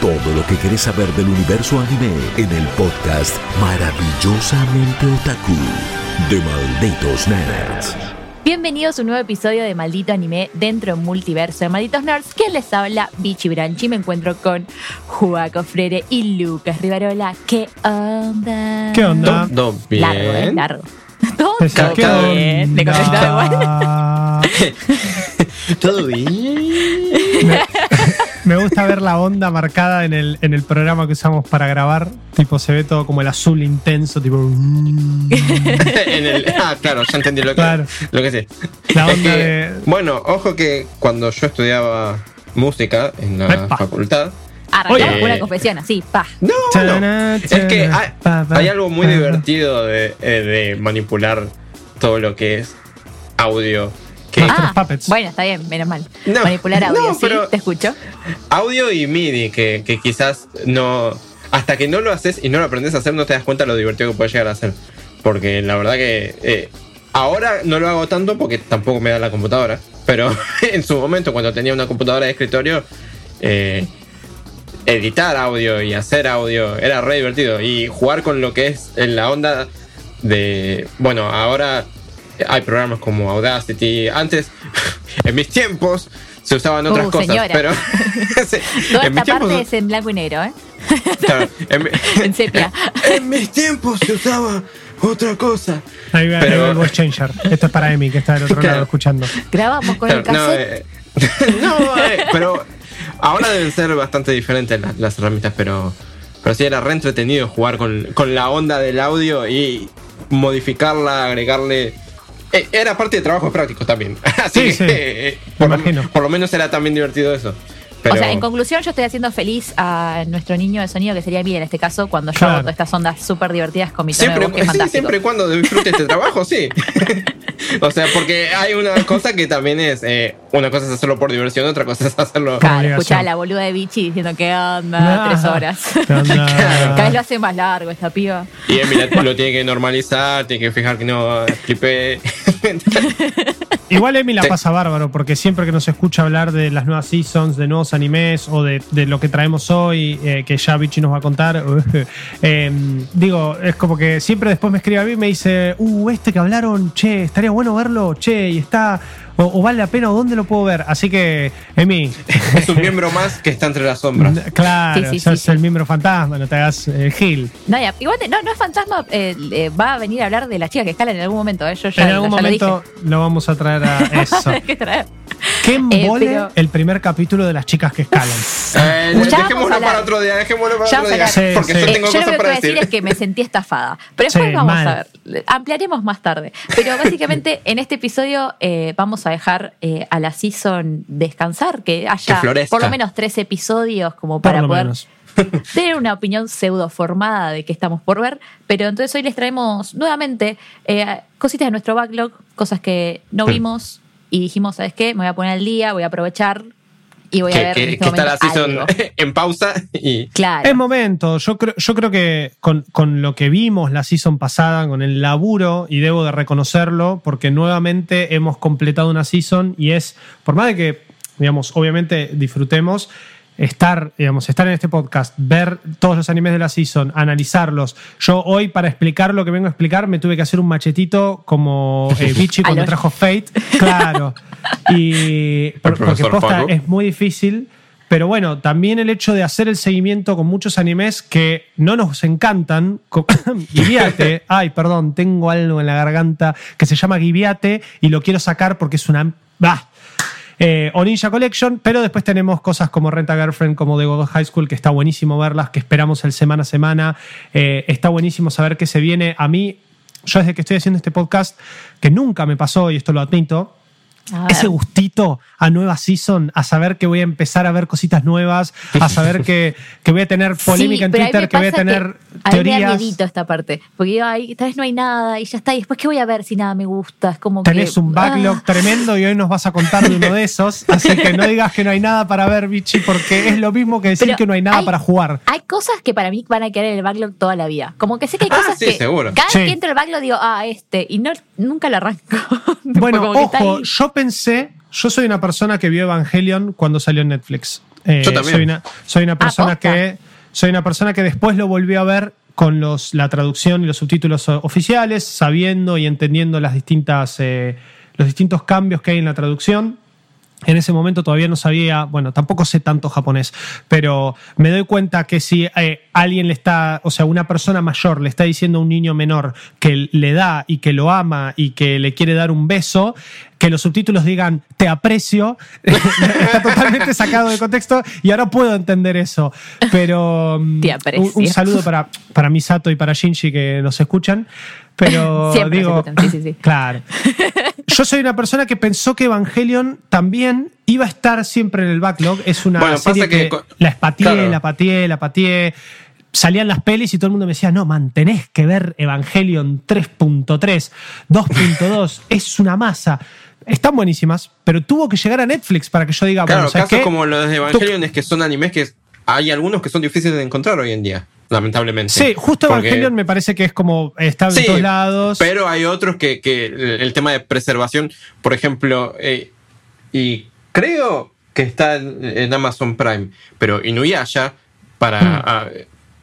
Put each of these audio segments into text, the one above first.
Todo lo que querés saber del universo anime en el podcast Maravillosamente Otaku de Malditos Nerds. Bienvenidos a un nuevo episodio de Maldito Anime dentro de un multiverso de Malditos Nerds. ¿Quién les habla? Bichi Branchi. Me encuentro con Juaco Freire y Lucas Rivarola. ¿Qué onda? ¿Qué onda? Todo bien. Largo, ¿eh? Largo. Todo Esa- ¿qué bien. Me contestaba igual. onda? Todo bien. Me gusta ver la onda marcada en el, en el programa que usamos para grabar. Tipo, se ve todo como el azul intenso, tipo. mm, En el- ah, claro, ya entendí lo que, Claro. lo que sé. La Es onda que, de. Bueno, ojo que cuando yo estudiaba música en la Epa. facultad. Arrancamos con una confesión así, pa. No, no. Es que hay, hay algo muy divertido de, eh, de manipular todo lo que es audio. Ah, puppets. bueno, está bien, menos mal. No, Manipular audio, no, ¿sí? ¿Te escucho? audio y MIDI, que, que quizás no. Hasta que no lo haces y no lo aprendes a hacer, no te das cuenta lo divertido que puede llegar a ser. Porque la verdad que. eh, ahora no lo hago tanto porque tampoco me da la computadora. Pero en su momento, cuando tenía una computadora de escritorio, eh, editar audio y hacer audio era re divertido. Y jugar con lo que es en la onda de. Bueno, ahora hay programas como Audacity. Antes, en mis tiempos, se usaban otras Uh, cosas. señora. Pero. sí, Toda en mis esta parte es en blanco y negro, ¿eh? claro, en, mi- En sepia. en mis tiempos se usaba otra cosa. Ahí va, Pero- ahí va el voice changer. Esto es para Emi, que está del otro Claro. lado escuchando. Grabamos con el no, cassette. eh, no, eh, pero ahora deben ser bastante diferentes las, las herramientas, pero, pero sí era re entretenido jugar con, con la onda del audio y modificarla, agregarle. Eh, Era parte de trabajos prácticos también. Así Sí, que sí. eh, por, imagino. por lo menos era también divertido eso. O sea, en conclusión, yo estoy haciendo feliz a nuestro niño de sonido, que sería Mira en este caso, cuando yo Claro. hago todas estas ondas súper divertidas con mi tono siempre, de voz, que es sí, fantástico. siempre y cuando disfrute este trabajo, sí. o sea, porque hay una cosa que también es, eh, una cosa es hacerlo por diversión, otra cosa es hacerlo... Claro, escuchá a la boluda de Bichi diciendo que onda, Ah, tres horas. Cada vez lo hace más largo esta piba. Y Emi la- lo tiene que normalizar, tiene que fijar que no flipe. Igual Emi la Sí. pasa bárbaro, porque siempre que nos escucha hablar de las nuevas seasons, de nuevos animes o de, de lo que traemos hoy, eh, que ya Vichy nos va a contar, eh, digo, es como que siempre después me escribe a mí y me dice, uh, este que hablaron, che, estaría bueno verlo, che, y está, o, o vale la pena, o dónde lo puedo ver. Así que, Emi, es un miembro más que está entre las sombras. claro, Sí, sí, sos sí, el sí. miembro fantasma, no te hagas el gil. No, ya, igual te- no, no es fantasma, eh, eh, va a venir a hablar de las chicas que escalan en algún momento. eh, Yo ya, en algún ya momento lo, vamos a traer a eso. que traer. ¿Qué embole pero- el primer capítulo de las chicas que escalan? Eh, dejémoslo hablar. para otro día, dejémoslo para Ya otro día. porque Sí, yo tengo Eh, yo lo que para voy a decir decir. es que me sentí estafada. Pero después Sí, vamos mal. a ver, ampliaremos más tarde. Pero básicamente en este episodio eh, vamos a dejar eh, a la season descansar, que haya Que por lo menos tres episodios como para poder menos. tener una opinión pseudo formada de qué estamos por ver. Pero entonces hoy les traemos nuevamente eh, cositas de nuestro backlog, cosas que no vimos y dijimos, ¿sabes qué? Me voy a poner al día, voy a aprovechar y voy a ver. que- este está la season algo. en pausa y. Claro. Es momento. Yo creo, yo creo que con, con lo que vimos la season pasada, con el laburo, y debo de reconocerlo, porque nuevamente hemos completado una season y es, por más de que, digamos, obviamente disfrutemos, estar, digamos, estar en este podcast, ver todos los animes de la season, analizarlos. Yo hoy, para explicar lo que vengo a explicar, me tuve que hacer un machetito como eh, Vichy cuando trajo Fate. Claro. Y por- porque posta Facu. es muy difícil. Pero bueno, también el hecho de hacer el seguimiento con muchos animes que no nos encantan. Gibiate, ay, perdón, tengo algo en la garganta que se llama Gibiate y lo quiero sacar porque es una. ¡Bah! Eh, o Ninja Collection, pero después tenemos cosas como Renta Girlfriend, como The God High School, que está buenísimo verlas, que esperamos el semana a semana. Eh, está buenísimo saber qué se viene. A mí, yo desde que estoy haciendo este podcast, que nunca me pasó, y esto lo admito. Ese gustito a nueva season, a saber que voy a empezar a ver cositas nuevas, a saber que, que voy a tener polémica Sí, en Twitter, que voy a tener a mí me da teorías. esta parte. Porque digo, ay, tal vez no hay nada y ya está. Y después, ¿qué voy a ver si nada me gusta? Es como Tenés que, un backlog ah. tremendo y hoy nos vas a contar de uno de esos. Así que no digas que no hay nada para ver, Bichi, porque es lo mismo que decir Pero que no hay nada hay- para jugar. Hay cosas que para mí van a quedar en el backlog toda la vida. Como que sé que hay Ah, cosas sí, que seguro. cada Sí. vez que entro al backlog digo, ah, este, y no, nunca lo arranco. Bueno, que ojo, ahí. yo pensé, yo soy una persona que vio Evangelion cuando salió en Netflix. Eh, Yo también. Soy una, soy una persona que soy una persona que después lo volvió a ver con los, la traducción y los subtítulos oficiales, sabiendo y entendiendo las distintas, eh, los distintos cambios que hay en la traducción. En ese momento todavía no sabía, bueno, tampoco sé tanto japonés, pero me doy cuenta que si eh, alguien le está, o sea, una persona mayor le está diciendo a un niño menor que le da y que lo ama y que le quiere dar un beso, que los subtítulos digan te aprecio, está totalmente sacado de contexto y ahora puedo entender eso. Pero mm, Te aprecio. Un, un saludo para, para Misato y para Shinji que nos escuchan. Pero Siempre digo, sí, sí, sí. claro. Yo soy una persona que pensó que Evangelion también iba a estar siempre en el backlog. Es una Bueno, pasa serie que, la espateé, claro. la pateé, la pateé. Salían las pelis y todo el mundo me decía, no, man, tenés que ver Evangelion 3.3, 2.2, es una masa. Están buenísimas, pero tuvo que llegar a Netflix para que yo diga, Claro, bueno, ¿sabes casos como los de Evangelion es que son animes que hay algunos que son difíciles de encontrar hoy en día, lamentablemente. Sí, justo Porque- Evangelion me parece que es como está en Sí, todos lados. Pero hay otros que, que el el tema de preservación, por ejemplo, eh, y creo que está en, en Amazon Prime, pero Inuyasha, para, Mm. a-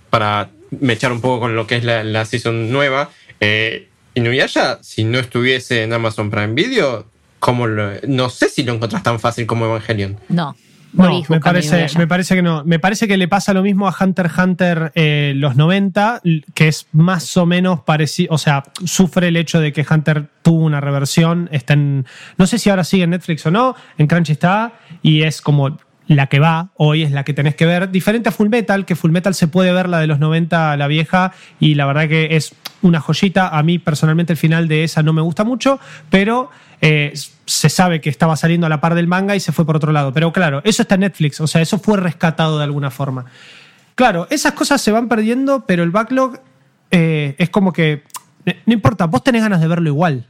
para mechar un poco con lo que es la, la season nueva, eh, Inuyasha, si no estuviese en Amazon Prime Video, ¿cómo lo- no sé si lo encontrás tan fácil como Evangelion. No. No, me parece, me parece que no. Me parece que le pasa lo mismo a Hunter x Hunter eh, los 90, que es más o menos parecido. O sea, sufre el hecho de que Hunter tuvo una reversión. Está en. No sé si ahora sigue en Netflix o no. En Crunchy está. Y es como la que va hoy, es la que tenés que ver. Diferente a Full Metal, que Full Metal se puede ver la de los 90, la vieja. Y la verdad que es una joyita. A mí personalmente el final de esa no me gusta mucho, pero eh, se sabe que estaba saliendo a la par del manga y se fue por otro lado. Pero claro, eso está en Netflix, o sea, eso fue rescatado de alguna forma. Claro, esas cosas se van perdiendo, pero el backlog eh, es como que, no importa, vos tenés ganas de verlo igual,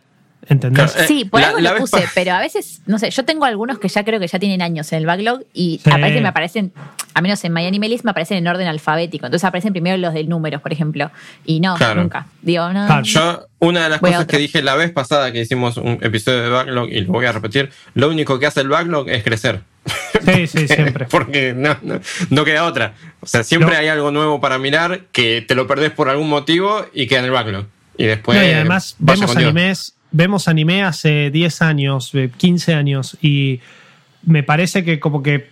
¿entendés? Claro, eh, Sí, por la- algo la lo puse, pero a veces, no sé, yo tengo algunos que ya creo que ya tienen años en el backlog y Sí. aparecen, me aparecen, a menos en Miami List me aparecen en orden alfabético. Entonces aparecen primero los de números, por ejemplo. Y no, Claro. nunca. Digo, no. Claro, Yo, una de las cosas que dije la vez pasada que hicimos un episodio de backlog, y lo voy a repetir, lo único que hace el backlog es crecer. Sí, sí, siempre. Porque no, no, no queda otra. O sea, siempre No. hay algo nuevo para mirar que te lo perdés por algún motivo y queda en el backlog. Y después. No, y además vemos animes, vemos anime hace 10 años, eh, 15 años, y me parece que como que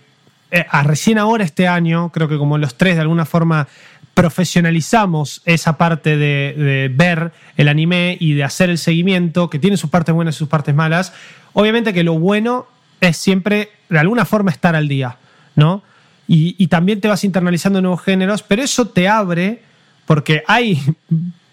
eh, a recién ahora este año, creo que como los tres de alguna forma profesionalizamos esa parte de, ver el anime y de hacer el seguimiento, que tiene sus partes buenas y sus partes malas. Obviamente que lo bueno es siempre, de alguna forma, estar al día, ¿no? Y también te vas internalizando nuevos géneros, pero eso te abre, porque hay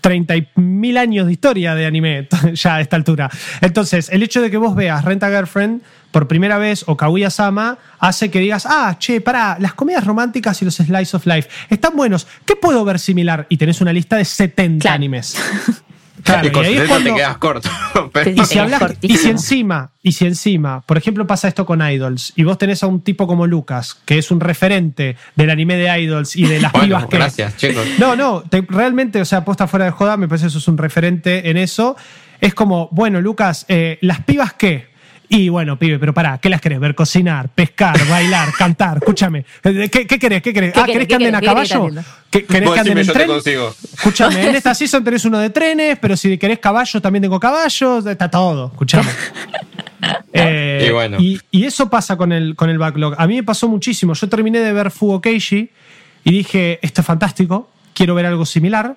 30.000 años de historia de anime ya a esta altura. Entonces, el hecho de que vos veas Rent a Girlfriend por primera vez o Kaguya Sama hace que digas, ah, che, pará, las comedias románticas y los slice of life están buenos. ¿Qué puedo ver similar? Y tenés una lista de 70 Claro. animes. Claro, y con y ahí es 70 cuando- te quedas corto. Pero- y si, Tenés hablas- y cortísimo. si encima, y si encima, por ejemplo, pasa esto con Idols, y vos tenés a un tipo como Lucas, que es un referente del anime de Idols y de las Bueno, pibas que. gracias, chicos. No, no, te- realmente, o sea, posta fuera de joda, me parece que sos un referente en eso. Es como, bueno, Lucas, eh, ¿las pibas qué? Y bueno, pibe, pero pará, ¿qué las querés? Ver cocinar, pescar, bailar, cantar, escúchame. ¿Qué, qué querés? ¿Qué querés? ¿Qué ah, querés? ¿querés que ¿Qué anden a caballo? ¿Qué- ¿Querés que anden en tren? Escúchame, en esta season tenés uno de trenes, pero si querés caballos, también tengo caballos, está todo, escúchame. Eh, Y bueno. y, y eso pasa con el, con el backlog. A mí me pasó muchísimo. Yo terminé de ver Fugo Keiji y dije, esto es fantástico, quiero ver algo similar.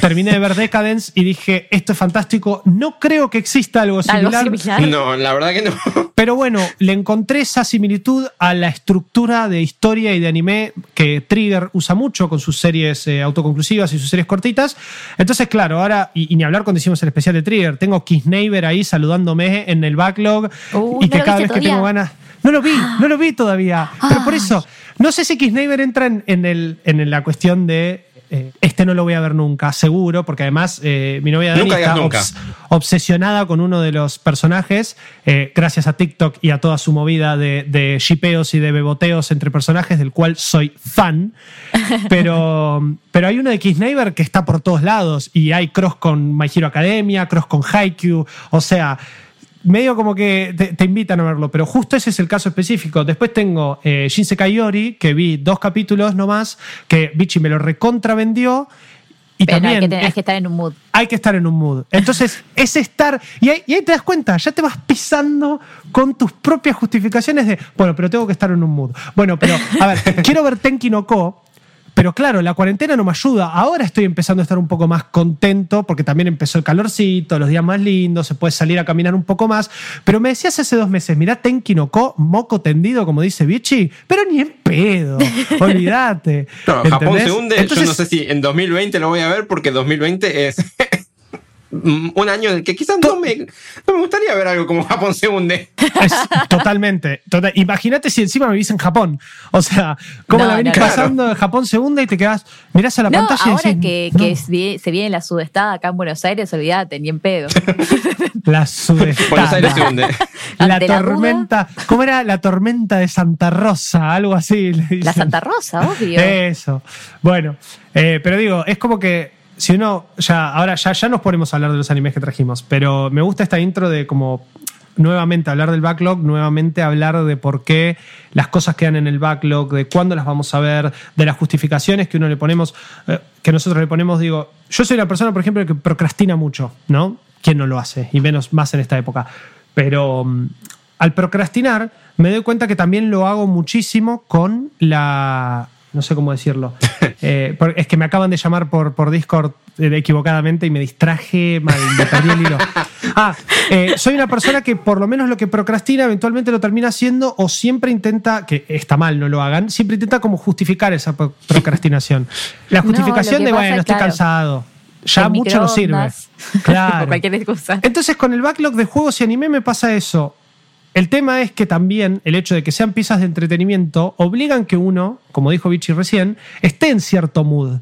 Terminé de ver Decadence y dije, esto es fantástico. No creo que exista algo Algo similar. similar. No, la verdad que no. Pero bueno, le encontré esa similitud a la estructura de historia y de anime que Trigger usa mucho con sus series eh, autoconclusivas y sus series cortitas. Entonces, claro, ahora, y, y ni hablar cuando hicimos el especial de Trigger, tengo Kiss Neighbor ahí saludándome en el backlog Uy, y ¿no que cada vez que tengo ganas... No lo vi, no lo vi todavía. Pero por Ay. eso, no sé si Kiss Neighbor entra en, en el, en la cuestión de... eh, este no lo voy a ver nunca, seguro, porque además eh, mi novia Dani está nunca. obs- obsesionada con uno de los personajes, eh, gracias a TikTok y a toda su movida de, de shipeos y de beboteos entre personajes, del cual soy fan. Pero, pero hay uno de Kiss Neighbor que está por todos lados y hay cross con My Hero Academia, cross con Haikyuu, o sea. Medio como que te, te invitan a verlo, pero justo ese es el caso específico. Después tengo eh, Shinsekai Yori, que vi dos capítulos nomás, que Bichi me lo recontravendió. Y Pero no, hay también que, hay es- que estar en un mood. hay que estar en un mood. Entonces, es estar. Y ahí, y ahí te das cuenta, ya te vas pisando con tus propias justificaciones de, bueno, pero tengo que estar en un mood. Bueno, pero, a ver, quiero ver Tenki no Ko. Pero claro, la cuarentena no me ayuda. Ahora estoy empezando a estar un poco más contento porque también empezó el calorcito, los días más lindos, se puede salir a caminar un poco más. Pero me decías hace dos meses, mirá Tenki no Ko, moco tendido, como dice Bichi, pero ni en pedo. Olvídate. No, Japón se hunde. Entonces- Yo no sé si en 2020 lo voy a ver porque 2020 es un año en el que quizás no me, no me gustaría ver algo como Japón se hunde. Es totalmente. total- Imagínate si encima vivís en Japón. O sea, cómo No, la venís no, pasando, Japón se hunde y te quedas, mirás a la No, pantalla y decís, que, no, que es se viene la sudestada acá en Buenos Aires, olvídate, ni en pedo. la sudestada. Buenos Aires se hunde. La Ante la tormenta, ¿cómo era? La tormenta de Santa Rosa, algo así. le La. Santa Rosa, obvio. Eso. Bueno, eh, pero digo, es como que si uno, ya, ahora ya, ya nos ponemos a hablar de los animes que trajimos, pero me gusta esta intro de como nuevamente hablar del backlog, nuevamente hablar de por qué las cosas quedan en el backlog, de cuándo las vamos a ver, de las justificaciones que uno le ponemos, eh, que nosotros le ponemos, digo, yo soy una persona, por ejemplo, que procrastina mucho, ¿no? ¿Quién no lo hace? Y menos más en esta época. Pero mm, al procrastinar me doy cuenta que también lo hago muchísimo con la... No sé cómo decirlo. Eh, es que me acaban de llamar por, por Discord eh, equivocadamente y me distraje mal, me perdí el hilo. Ah, eh, soy una persona que por lo menos lo que procrastina eventualmente lo termina haciendo o siempre intenta, que está mal, no lo hagan, siempre intenta como justificar esa pro- procrastinación. La justificación de, pasa, bueno, estoy claro, cansado. Ya mucho no sirve. Claro. Por cualquier excusa. Entonces, con el backlog de juegos y anime me pasa eso. El tema es que también el hecho de que sean piezas de entretenimiento obligan que uno, como dijo Vichy recién, esté en cierto mood.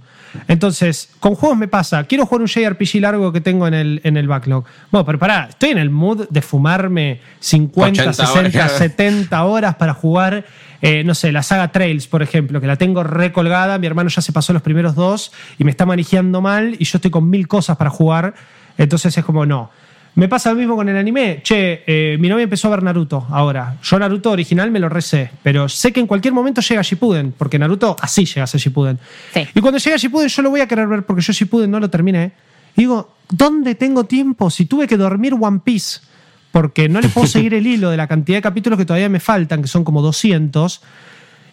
Entonces, con juegos me pasa, quiero jugar un JRPG largo que tengo en el, en el backlog. Bueno, pero pará, estoy en el mood de fumarme 50, 80 60, horas. 70 horas para jugar, eh, no sé, la saga Trails, por ejemplo, que la tengo recolgada, mi hermano ya se pasó los primeros dos y me está manejando mal y yo estoy con mil cosas para jugar. Entonces es como, no. Me pasa lo mismo con el anime. Che, eh, mi novia empezó a ver Naruto ahora. Yo Naruto original me lo recé, pero sé que en cualquier momento llega Shippuden, porque Naruto así llega a ser Shippuden. Sí. Y cuando llega Shippuden yo lo voy a querer ver porque yo Shippuden no lo terminé. Y digo, ¿dónde tengo tiempo? Si tuve que dormir One Piece, porque no le puedo seguir el hilo de la cantidad de capítulos que todavía me faltan, que son como 200.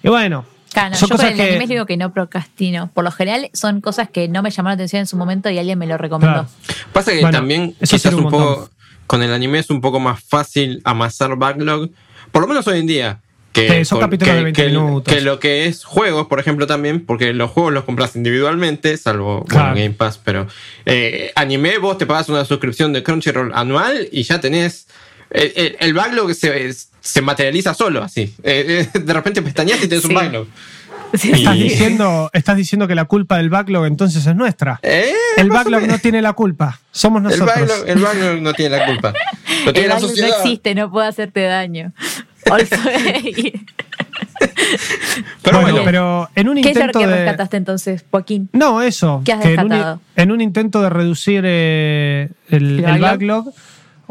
Y bueno, Claro, son yo con cosas el que... anime digo que no procrastino. Por lo general son cosas que no me llamaron la atención en su momento y alguien me lo recomendó. Claro. Pasa que Bueno, también quizás un, un poco con el anime es un poco más fácil amasar backlog, por lo menos hoy en día. Que, Sí, son con- capítulos que- de 20 que- minutos. que lo que es juegos, por ejemplo, también, porque los juegos los compras individualmente, salvo Claro. bueno, Game Pass, pero eh, anime vos te pagas una suscripción de Crunchyroll anual y ya tenés. El, el- el backlog se, se materializa solo, así. Eh, eh, de repente pestañas y tenés Sí. un backlog. Sí. Estás Y- diciendo, estás diciendo que la culpa del backlog entonces es nuestra. Eh, El backlog no tiene la culpa. Somos el nosotros. backlog, el backlog no tiene la culpa. Lo El tiene la backlog no existe, no puede hacerte daño. Also- Pero bueno, bueno, pero en un ¿Qué es lo intento que de. rescataste entonces, Joaquín? No, eso. ¿Qué has que en un, rescatado? en un intento de reducir eh, el, ¿El el backlog? backlog,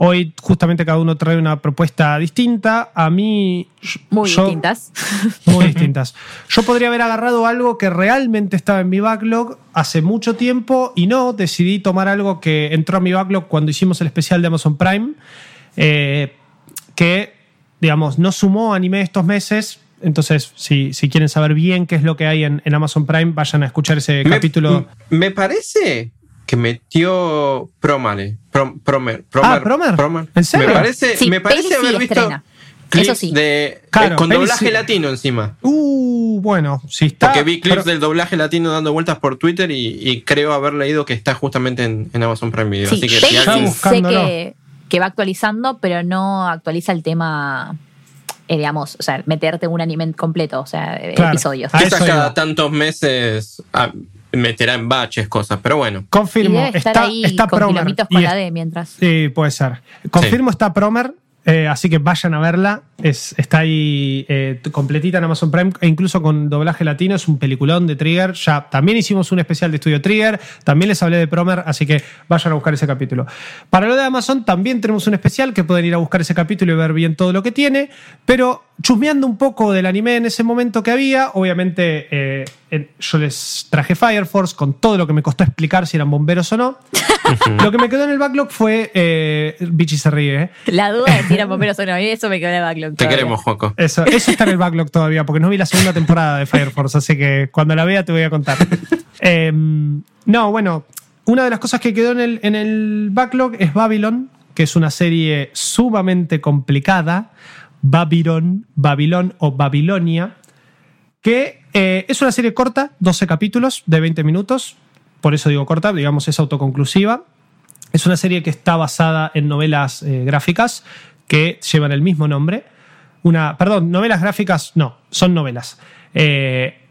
hoy justamente cada uno trae una propuesta distinta. A mí. Muy yo- distintas. Muy distintas. Yo podría haber agarrado algo que realmente estaba en mi backlog hace mucho tiempo y no, decidí tomar algo que entró a mi backlog cuando hicimos el especial de Amazon Prime, eh, que, digamos, no sumó anime estos meses. Entonces, si, si quieren saber bien qué es lo que hay en, en Amazon Prime, vayan a escuchar ese me, capítulo. me parece que metió Promare. Prom- Promer. Ah, Promer. ¿En serio? Me parece, Sí, me parece sí haber visto estrena. clips Eso sí. de, Claro, eh, con peli doblaje sí. latino encima. Uh, bueno, si está. Porque vi clips pero- del doblaje latino dando vueltas por Twitter y, y creo haber leído que está justamente en, en Amazon Prime Video. Sí, Así que peli si sí alguien. sé que, que va actualizando, pero no actualiza el tema, eh, digamos, o sea, meterte un anime completo, o sea, eh, Claro. episodios. Quizás cada tantos meses ah, meterá en baches cosas, pero bueno. Y Confirmo, debe estar está, ahí está con Promer. y la D mientras. Sí, puede ser. Confirmo, está Promer. eh, así que vayan a verla. Es, está ahí eh, completita en Amazon Prime, e incluso con doblaje latino. Es un peliculón de Trigger. Ya también hicimos un especial de estudio Trigger. También les hablé de Promer, así que vayan a buscar ese capítulo. Para lo de Amazon, también tenemos un especial que pueden ir a buscar ese capítulo y ver bien todo lo que tiene. Pero chusmeando un poco del anime en ese momento que había, obviamente eh, yo les traje Fire Force con todo lo que me costó explicar si eran bomberos o no. lo que me quedó en el backlog fue. Eh, Bichi se ríe, ¿eh? La duda de si eran bomberos o no, y eso me quedó en el backlog. Te todavía. queremos, Joco. Eso, eso está en el backlog todavía, porque no vi la segunda temporada de Fire Force, así que cuando la vea te voy a contar. Eh, no, bueno, una de las cosas que quedó en el, en el backlog es Babylon, que es una serie sumamente complicada. Babylon, Babilón o Babilonia, que eh, es una serie corta, 12 capítulos de 20 minutos, por eso digo corta, digamos es autoconclusiva. Es una serie que está basada en novelas eh, gráficas que llevan el mismo nombre. Una, perdón, novelas gráficas, no, son novelas. Eh,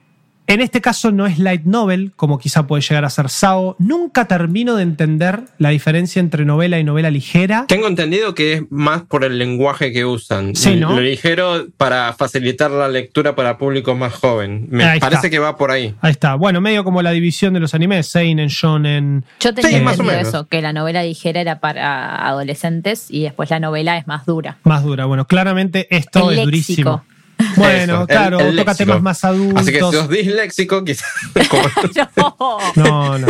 en este caso no es light novel, como quizá puede llegar a ser Sao. Nunca termino de entender la diferencia entre novela y novela ligera. Tengo entendido que es más por el lenguaje que usan. Sí, ¿no? Lo ligero para facilitar la lectura para público más joven. Me Ahí parece está. que va por ahí. Ahí está. Bueno, medio como la división de los animes, Seinen, Shonen. Yo tenía Sí, más o entendido menos. eso, que la novela ligera era para adolescentes y después la novela es más dura. Más dura. Bueno, claramente esto El es léxico. durísimo. Bueno, Eso, claro, el toca léxico. temas más adultos. Así que si sos disléxico, quizás No. No, no.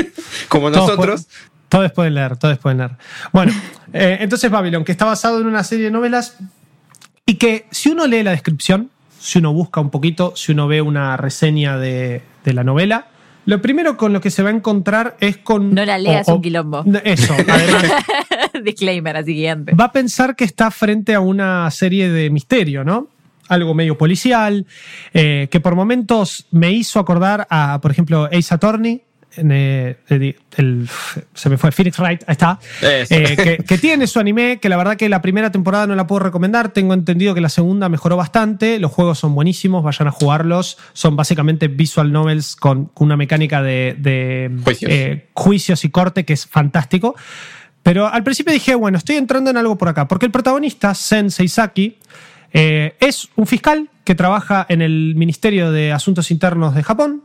como Todos nosotros, pu- Todos pueden leer, todos pueden leer. Bueno, eh, entonces Babylon, que está basado en una serie de novelas y que si uno lee la descripción, si uno busca un poquito, si uno ve una reseña de, de la novela, lo primero con lo que se va a encontrar es con... No la leas, un quilombo. Eso, además. Disclaimer así gigante. va a pensar que está frente a una serie de misterio, ¿no? Algo medio policial, eh, que por momentos me hizo acordar a, por ejemplo, Ace Attorney. en, eh, el- el- se me fue Phoenix Wright, ahí está. Eh, que, que tiene su anime, que la verdad que la primera temporada no la puedo recomendar. Tengo entendido que la segunda mejoró bastante. Los juegos son buenísimos, vayan a jugarlos. Son básicamente visual novels con, con una mecánica de, de, Juicios. eh, juicios y corte que es fantástico. Pero al principio dije, bueno, estoy entrando en algo por acá, porque el protagonista, Sen Seisaki, eh, es un fiscal que trabaja en el Ministerio de Asuntos Internos de Japón,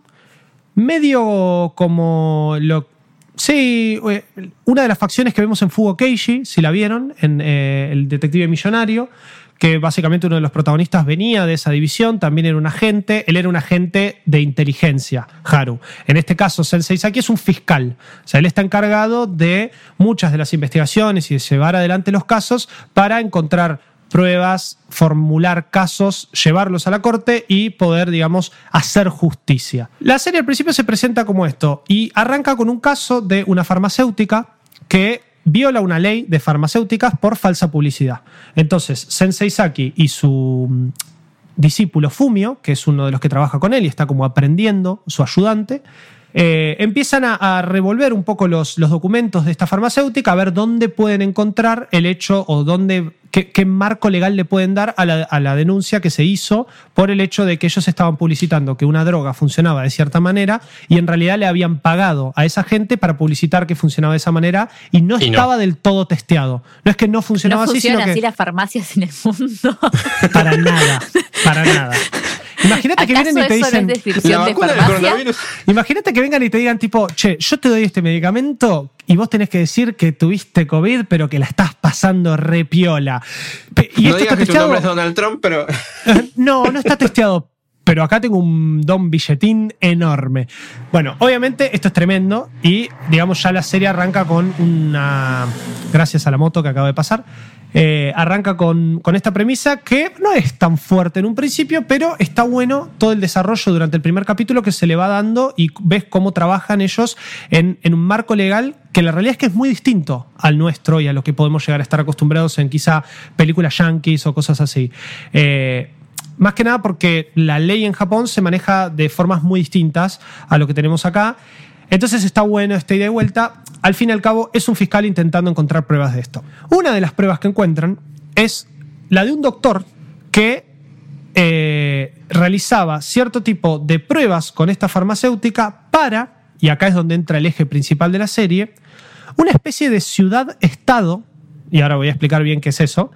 medio como lo... Sí, eh, una de las facciones que vemos en Fugo Keiji, si la vieron, en eh, El Detective Millonario, que básicamente uno de los protagonistas venía de esa división, también era un agente, él era un agente de inteligencia, Haru. En este caso, Sensei Saki es un fiscal, o sea, él está encargado de muchas de las investigaciones y de llevar adelante los casos para encontrar pruebas, formular casos, llevarlos a la corte y poder, digamos, hacer justicia. La serie al principio se presenta como esto y arranca con un caso de una farmacéutica que viola una ley de farmacéuticas por falsa publicidad. Entonces, Sensei Saki y su mm, discípulo Fumio, que es uno de los que trabaja con él y está como aprendiendo, su ayudante, eh, empiezan a, a revolver un poco los, los documentos de esta farmacéutica, a ver dónde pueden encontrar el hecho o dónde, qué, qué marco legal le pueden dar a la, a la denuncia que se hizo por el hecho de que ellos estaban publicitando que una droga funcionaba de cierta manera y en realidad le habían pagado a esa gente para publicitar que funcionaba de esa manera y no Y no. estaba del todo testeado. No es que no funcionaba No así, sino funcionan que así las farmacias en el mundo. para nada, para nada. Imagínate que vienen y ¿Acaso te no dicen, la de vacuna del farmacia? coronavirus. Imagínate que vengan y te digan tipo, che, yo te doy este medicamento y vos tenés que decir que tuviste COVID, pero que la estás pasando re piola. Pe- Y no esto está que tu testeado. nombre es Donald Trump, pero No, no está testeado. Pero acá tengo un don billetín enorme. Bueno, obviamente esto es tremendo y digamos ya la serie arranca con una... Gracias a la moto que acaba de pasar. Eh, arranca con, con esta premisa que no es tan fuerte en un principio, pero está bueno todo el desarrollo durante el primer capítulo que se le va dando y ves cómo trabajan ellos en, en un marco legal que la realidad es que es muy distinto al nuestro y a lo que podemos llegar a estar acostumbrados en quizá películas yankees o cosas así. Eh, más que nada porque la ley en Japón se maneja de formas muy distintas a lo que tenemos acá. Entonces está bueno esta ida y vuelta. Al fin y al cabo, es un fiscal intentando encontrar pruebas de esto. Una de las pruebas que encuentran es la de un doctor que eh, realizaba cierto tipo de pruebas con esta farmacéutica para, y acá es donde entra el eje principal de la serie, una especie de ciudad-estado, y ahora voy a explicar bien qué es eso,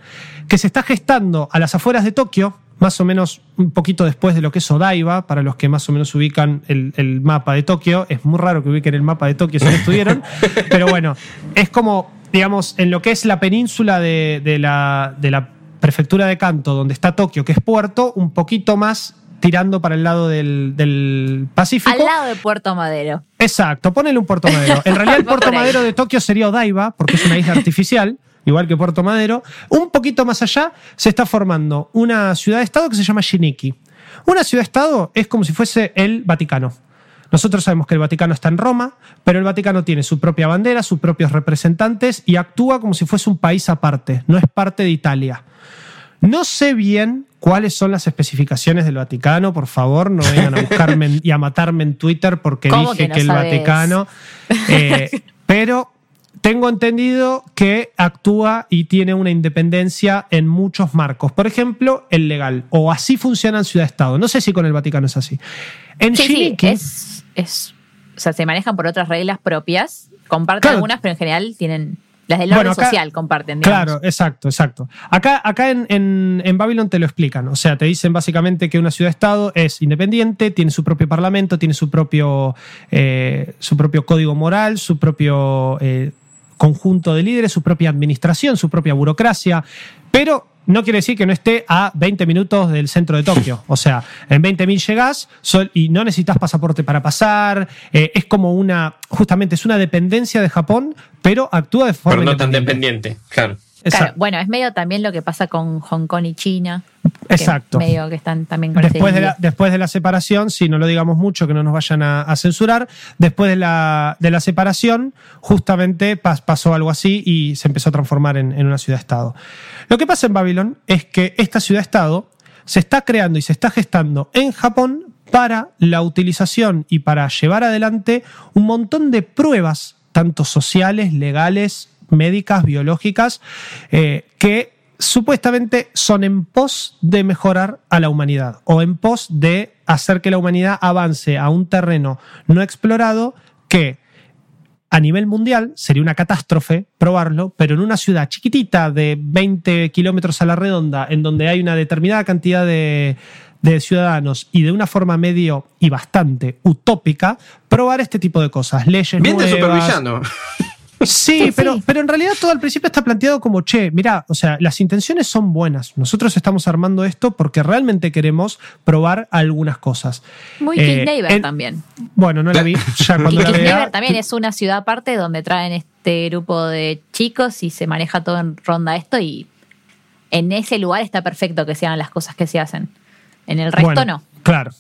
que se está gestando a las afueras de Tokio, más o menos un poquito después de lo que es Odaiba, para los que más o menos ubican el, el mapa de Tokio. Es muy raro que ubiquen el mapa de Tokio si no estuvieron, pero bueno, es como, digamos, en lo que es la península de, de la, de la prefectura de Kanto, donde está Tokio, que es puerto, un poquito más tirando para el lado del, del Pacífico. Al lado de Puerto Madero. Exacto, ponele un Puerto Madero. En realidad el Puerto. Madero de Tokio sería Odaiba, porque es una isla artificial, igual que Puerto Madero. Un poquito más allá se está formando una ciudad-estado que se llama Shiniki. Una ciudad-estado es como si fuese el Vaticano. Nosotros sabemos que el Vaticano está en Roma, pero el Vaticano tiene su propia bandera, sus propios representantes y actúa como si fuese un país aparte, no es parte de Italia. No sé bien cuáles son las especificaciones del Vaticano, por favor, no vengan a buscarme y a matarme en Twitter porque ¿Cómo dije que no que, el sabes? Vaticano. eh, pero tengo entendido que actúa y tiene una independencia en muchos marcos. Por ejemplo, el legal. O así funcionan ciudad-estado. No sé si con el Vaticano es así. En Sí, sí, es, es. O sea, se manejan por otras reglas propias. Comparten Claro. algunas, pero en general tienen. Las del orden Bueno, social comparten, digamos. Claro, exacto, exacto. Acá, acá en, en, en Babylon te lo explican. O sea, te dicen básicamente que una ciudad-estado es independiente, tiene su propio parlamento, tiene su propio, eh, su propio código moral, su propio eh, conjunto de líderes, su propia administración, su propia burocracia. Pero no quiere decir que no esté a 20 minutos del centro de Tokio. O sea, en 20.000 llegás y no necesitas pasaporte para pasar. Eh, es como una, justamente, es una dependencia de Japón, pero actúa de forma Pero no tan dependiente, claro. Claro, bueno, es medio también lo que pasa con Hong Kong y China. que Exacto. Medio que están también con Después de, la, límite. después de la separación, si no lo digamos mucho, que no nos vayan a, a censurar, después de la, de la separación, justamente pas- pasó algo así y se empezó a transformar en, en una ciudad-estado. Lo que pasa en Babylon es que esta ciudad-estado se está creando y se está gestando en Japón para la utilización y para llevar adelante un montón de pruebas, tanto sociales, legales, médicas, biológicas, eh, que supuestamente son en pos de mejorar a la humanidad o en pos de hacer que la humanidad avance a un terreno no explorado que a nivel mundial sería una catástrofe probarlo, pero en una ciudad chiquitita de 20 kilómetros a la redonda, en donde hay una determinada cantidad de, de ciudadanos y de una forma medio y bastante utópica, probar este tipo de cosas, leyes Bien de nuevas, supervillano. Sí, pero, sí. pero en realidad todo al principio está planteado como, che, mira, o sea, las intenciones son buenas. Nosotros estamos armando esto porque realmente queremos probar algunas cosas. Muy Eh, King Neighbor en- también. Bueno, no la vi. Ya cuando la vea. También es una ciudad aparte donde traen este grupo de chicos y se maneja todo en ronda esto y en ese lugar está perfecto que se hagan las cosas que se hacen. En el resto Bueno, no. Claro.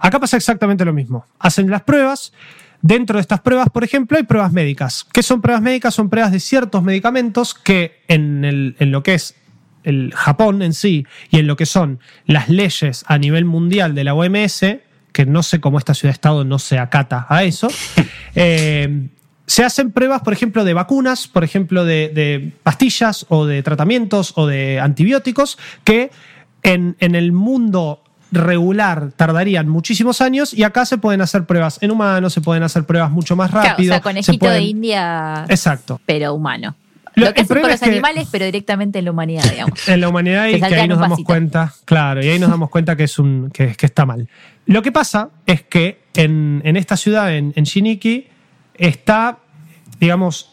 Acá pasa exactamente lo mismo. Hacen las pruebas. Dentro de estas pruebas, por ejemplo, hay pruebas médicas. ¿Qué son pruebas médicas? Son pruebas de ciertos medicamentos que en, el- en lo que es el Japón en sí y en lo que son las leyes a nivel mundial de la OMS, que no sé cómo esta ciudad-estado no se acata a eso, eh, se hacen pruebas, por ejemplo, de vacunas, por ejemplo, de, de pastillas o de tratamientos o de antibióticos que en, en el mundo regular tardarían muchísimos años y acá se pueden hacer pruebas en humanos, se pueden hacer pruebas mucho más Claro, o rápido. sea, se conejito pueden- de India, Exacto. pero humano. Lo- Lo, que hacen con los que- animales, pero directamente en la humanidad, digamos. en la humanidad y que ahí nos damos cuenta, claro, y ahí nos damos cuenta que es un que, que está mal. Lo que pasa es que en, en esta ciudad, en, en Shiniki, está, digamos,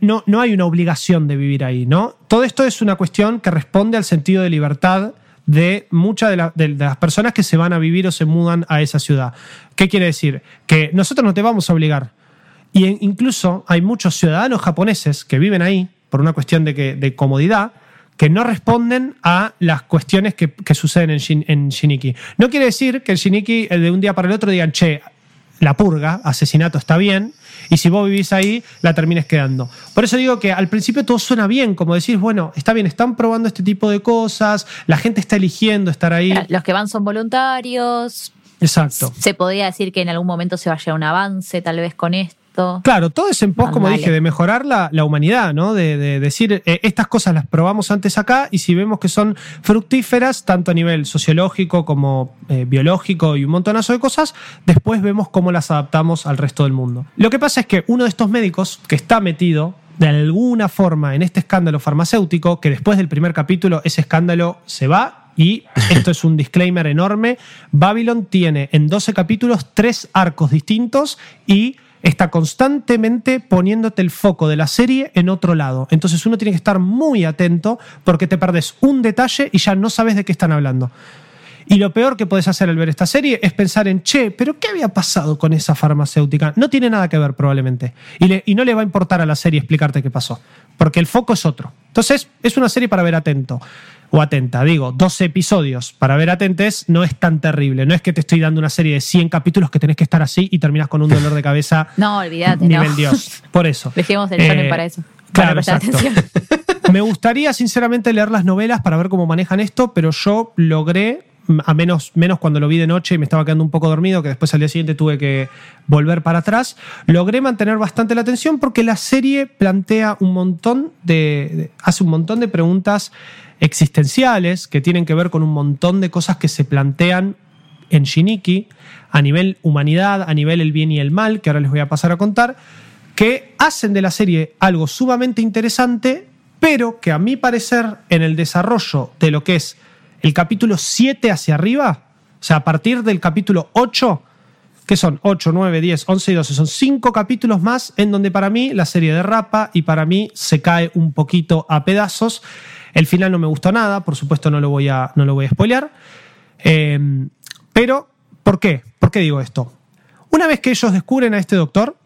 no, no hay una obligación de vivir ahí, ¿no? Todo esto es una cuestión que responde al sentido de libertad de muchas de, la- de- de las personas que se van a vivir o se mudan a esa ciudad. ¿Qué quiere decir? Que nosotros no te vamos a obligar. Y incluso hay muchos ciudadanos japoneses que viven ahí por una cuestión de, comodidad que no responden a las cuestiones que, suceden en, Shin- Shiniki. No quiere decir que en Shiniki de un día para el otro digan, che, la purga, asesinato está bien, y si vos vivís ahí, la termines quedando. Por eso digo que al principio todo suena bien, como decís, bueno, está bien, están probando este tipo de cosas, la gente está eligiendo estar ahí. Los que van son voluntarios. Exacto. Se podría decir que en algún momento se vaya a un avance, tal vez con esto. Claro, todo es en pos, como dije, de mejorar la, la humanidad, ¿no? De, de decir, eh, estas cosas las probamos antes acá y si vemos que son fructíferas, tanto a nivel sociológico como eh, biológico y un montonazo de cosas, después vemos cómo las adaptamos al resto del mundo. Lo que pasa es que uno de estos médicos que está metido de alguna forma en este escándalo farmacéutico, que después del primer capítulo ese escándalo se va y esto es un disclaimer enorme, Babylon tiene en 12 capítulos tres arcos distintos y está constantemente poniéndote el foco de la serie en otro lado. Entonces uno tiene que estar muy atento porque te perdes un detalle y ya no sabes de qué están hablando. Y lo peor que puedes hacer al ver esta serie es pensar en, che, pero ¿qué había pasado con esa farmacéutica? No tiene nada que ver probablemente. Y, y no le va a importar a la serie explicarte qué pasó, porque el foco es otro. Entonces, es una serie para ver atento. O atenta, digo, 12 episodios para ver atentes no es tan terrible. No es que te estoy dando una serie de 100 capítulos que tenés que estar así y terminas con un dolor de cabeza No, olvídate, nivel no. Dios. Por eso. Dejemos el Eh, para eso. Claro, para prestar exacto. atención. Me gustaría sinceramente leer las novelas para ver cómo manejan esto, pero yo logré, a menos, menos cuando lo vi de noche y me estaba quedando un poco dormido, que después al día siguiente tuve que volver para atrás, logré mantener bastante la atención porque la serie plantea un montón de, de- hace un montón de preguntas existenciales que tienen que ver con un montón de cosas que se plantean en Shiniki a nivel humanidad, a nivel el bien y el mal, que ahora les voy a pasar a contar, que hacen de la serie algo sumamente interesante, pero que a mi parecer en el desarrollo de lo que es el capítulo 7 hacia arriba, o sea, a partir del capítulo 8, que son 8, 9, 10, 11 y 12, son 5 capítulos más en donde para mí la serie derrapa y para mí se cae un poquito a pedazos. El final no me gustó nada, por supuesto no lo voy a, no lo voy a spoilear. Eh, pero, ¿por qué? ¿Por qué digo esto? Una vez que ellos descubren a este doctor,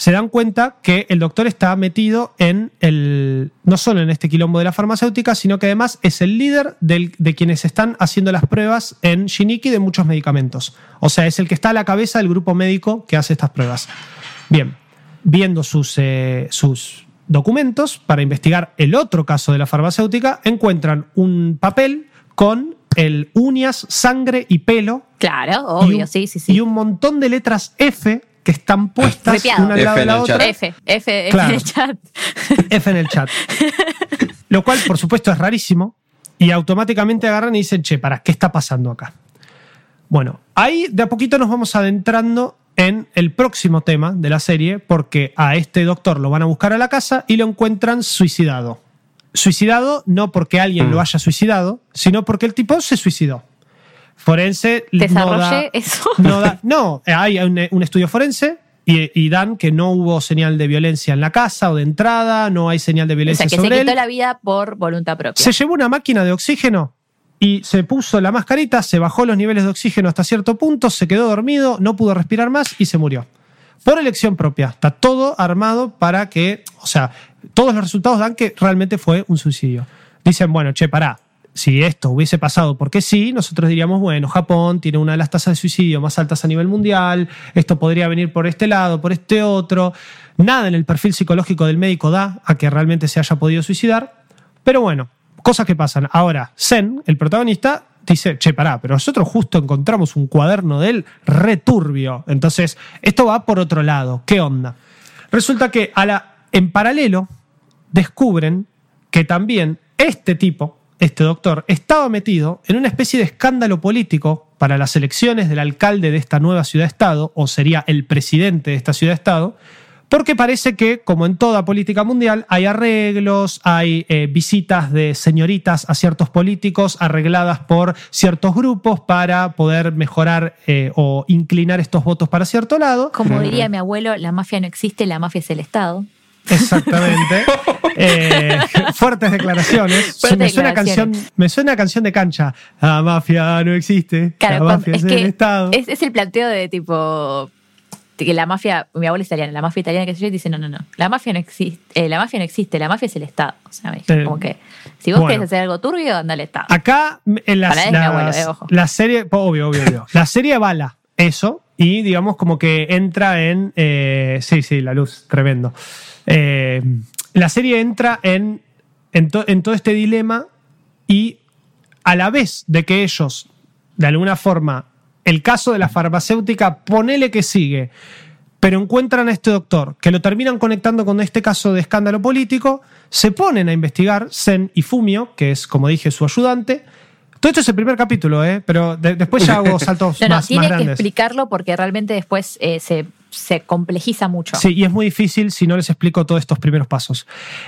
se dan cuenta que el doctor está metido en el. no solo en este quilombo de la farmacéutica, sino que además es el líder de quienes están haciendo las pruebas en Shiniki de muchos medicamentos. O sea, es el que está a la cabeza del grupo médico que hace estas pruebas. Bien, viendo sus, eh, sus documentos para investigar el otro caso de la farmacéutica, encuentran un papel con el uñas, sangre y pelo Claro, y obvio, un- sí, sí, sí. Y un montón de letras F que están puestas Ripiado. una al lado F de la otra. F, F, F Claro. en el chat. F en el chat. Lo cual, por supuesto, es rarísimo. Y automáticamente agarran y dicen, che, ¿para qué está pasando acá? Bueno, ahí de a poquito nos vamos adentrando en el próximo tema de la serie, porque a este doctor lo van a buscar a la casa y lo encuentran suicidado. Suicidado no porque alguien lo haya suicidado, sino porque el tipo se suicidó. Forense no da, Desarrolle eso. no, da- no, hay un, un estudio forense y, y dan que no hubo señal de violencia en la casa o de entrada, no hay señal de O violencia sea, que se quitó él. la vida por voluntad propia. Se llevó una máquina de oxígeno y se puso la mascarita, se bajó los niveles de oxígeno hasta cierto punto, se quedó dormido, no pudo respirar más y se murió. Por elección propia. Está todo armado para que, o sea, todos los resultados dan que realmente fue un suicidio. Dicen, bueno, che, pará. Si esto hubiese pasado porque sí, nosotros diríamos, bueno, Japón tiene una de las tasas de suicidio más altas a nivel mundial, esto podría venir por este lado, por este otro. Nada en el perfil psicológico del médico da a que realmente se haya podido suicidar. Pero bueno, cosas que pasan. Ahora, Zen, el protagonista, dice, che, pará, pero nosotros justo encontramos un cuaderno de él returbio. Entonces, esto va por otro lado. ¿Qué onda? Resulta que en paralelo descubren que también este tipo, este doctor, estaba metido en una especie de escándalo político para las elecciones del alcalde de esta nueva ciudad-estado, o sería el presidente de esta ciudad-estado, porque parece que, como en toda política mundial, hay arreglos, hay eh, visitas de señoritas a ciertos políticos arregladas por ciertos grupos para poder mejorar eh, o inclinar estos votos para cierto lado. Como diría mi abuelo, la mafia no existe, la mafia es el Estado. Exactamente. Eh, fuertes declaraciones. Fuertes me, suena declaraciones. canción, me suena canción de cancha. La mafia no existe. Claro, la cuando- mafia es es, que el Estado. es, es el planteo de tipo. Que la mafia, mi abuela es italiana, la mafia italiana que se yo, dice, no, no, no, la mafia no existe, eh, la mafia no existe, la mafia es el Estado. O sea, me dijo, Eh, como que si vos bueno. querés hacer algo turbio, anda al Estado. Acá, en las, abuelo, las- eh, ojo. la serie, obvio, obvio, obvio. La serie avala eso y digamos como que entra en, eh, sí, sí, la luz, tremendo. La serie entra en, en, to- en todo este dilema y a la vez de que ellos, de alguna forma, el caso de la farmacéutica, ponele que sigue, pero encuentran a este doctor, que lo terminan conectando con este caso de escándalo político, se ponen a investigar, Zen y Fumio, que es, como dije, su ayudante. Todo esto es el primer capítulo, ¿eh? pero de- después ya hago saltos No, no, más, tiene más que grandes. explicarlo porque realmente después eh, se, se complejiza mucho. Sí, y es muy difícil si no les explico todos estos primeros pasos.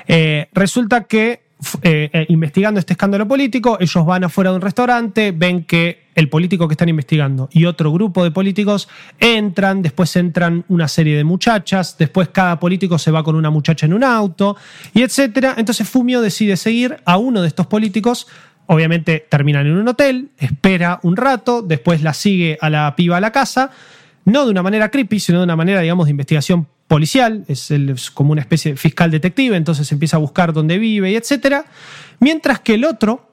Eh, resulta que, eh, eh, investigando este escándalo político, ellos van afuera de un restaurante, ven que el político que están investigando y otro grupo de políticos entran, después entran una serie de muchachas, después cada político se va con una muchacha en un auto, y etcétera. Entonces Fumio decide seguir a uno de estos políticos. Obviamente terminan en un hotel, espera un rato, después la sigue a la piba a la casa, no de una manera creepy, sino de una manera, digamos, de investigación policial, es, como una especie de fiscal detective, entonces empieza a buscar dónde vive y etcétera, mientras que el otro,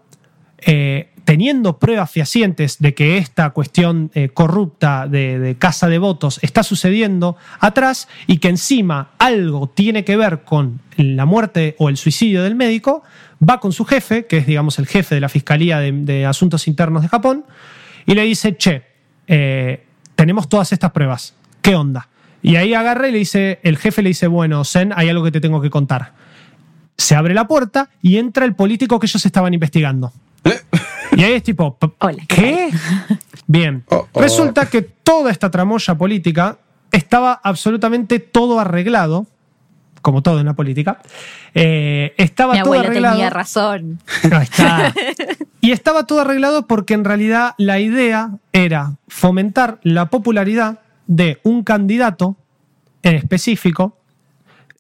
eh, teniendo pruebas fehacientes de que esta cuestión eh, corrupta de, casa de votos está sucediendo atrás y que encima algo tiene que ver con la muerte o el suicidio del médico, va con su jefe, que es digamos el jefe de la Fiscalía de, de Asuntos Internos de Japón, y le dice, che, eh, tenemos todas estas pruebas, ¿qué onda? Y ahí agarra y le dice, el jefe le dice, bueno, Zen, hay algo que te tengo que contar. Se abre la puerta y entra el político que ellos estaban investigando. Y ahí es tipo, Hola, ¿qué ¿qué? Bien. Oh, oh. Resulta que toda esta tramoya política estaba absolutamente todo arreglado, como todo en la política. eh, estaba Mi todo abuela arreglado. tenía razón. Ahí está. Y estaba todo arreglado porque en realidad la idea era fomentar la popularidad de un candidato en específico,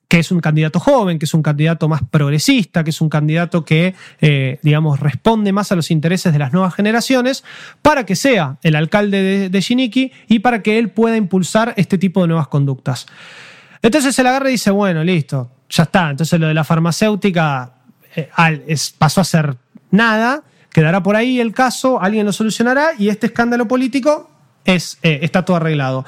que es un candidato joven, que es un candidato más progresista, que es un candidato que, eh, digamos, responde más a los intereses de las nuevas generaciones, para que sea el alcalde de, de Shiniki y para que él pueda impulsar este tipo de nuevas conductas. Entonces se la agarra y dice, bueno, listo, ya está. Entonces lo de la farmacéutica eh, pasó a ser nada, quedará por ahí el caso, alguien lo solucionará y este escándalo político es, eh, está todo arreglado.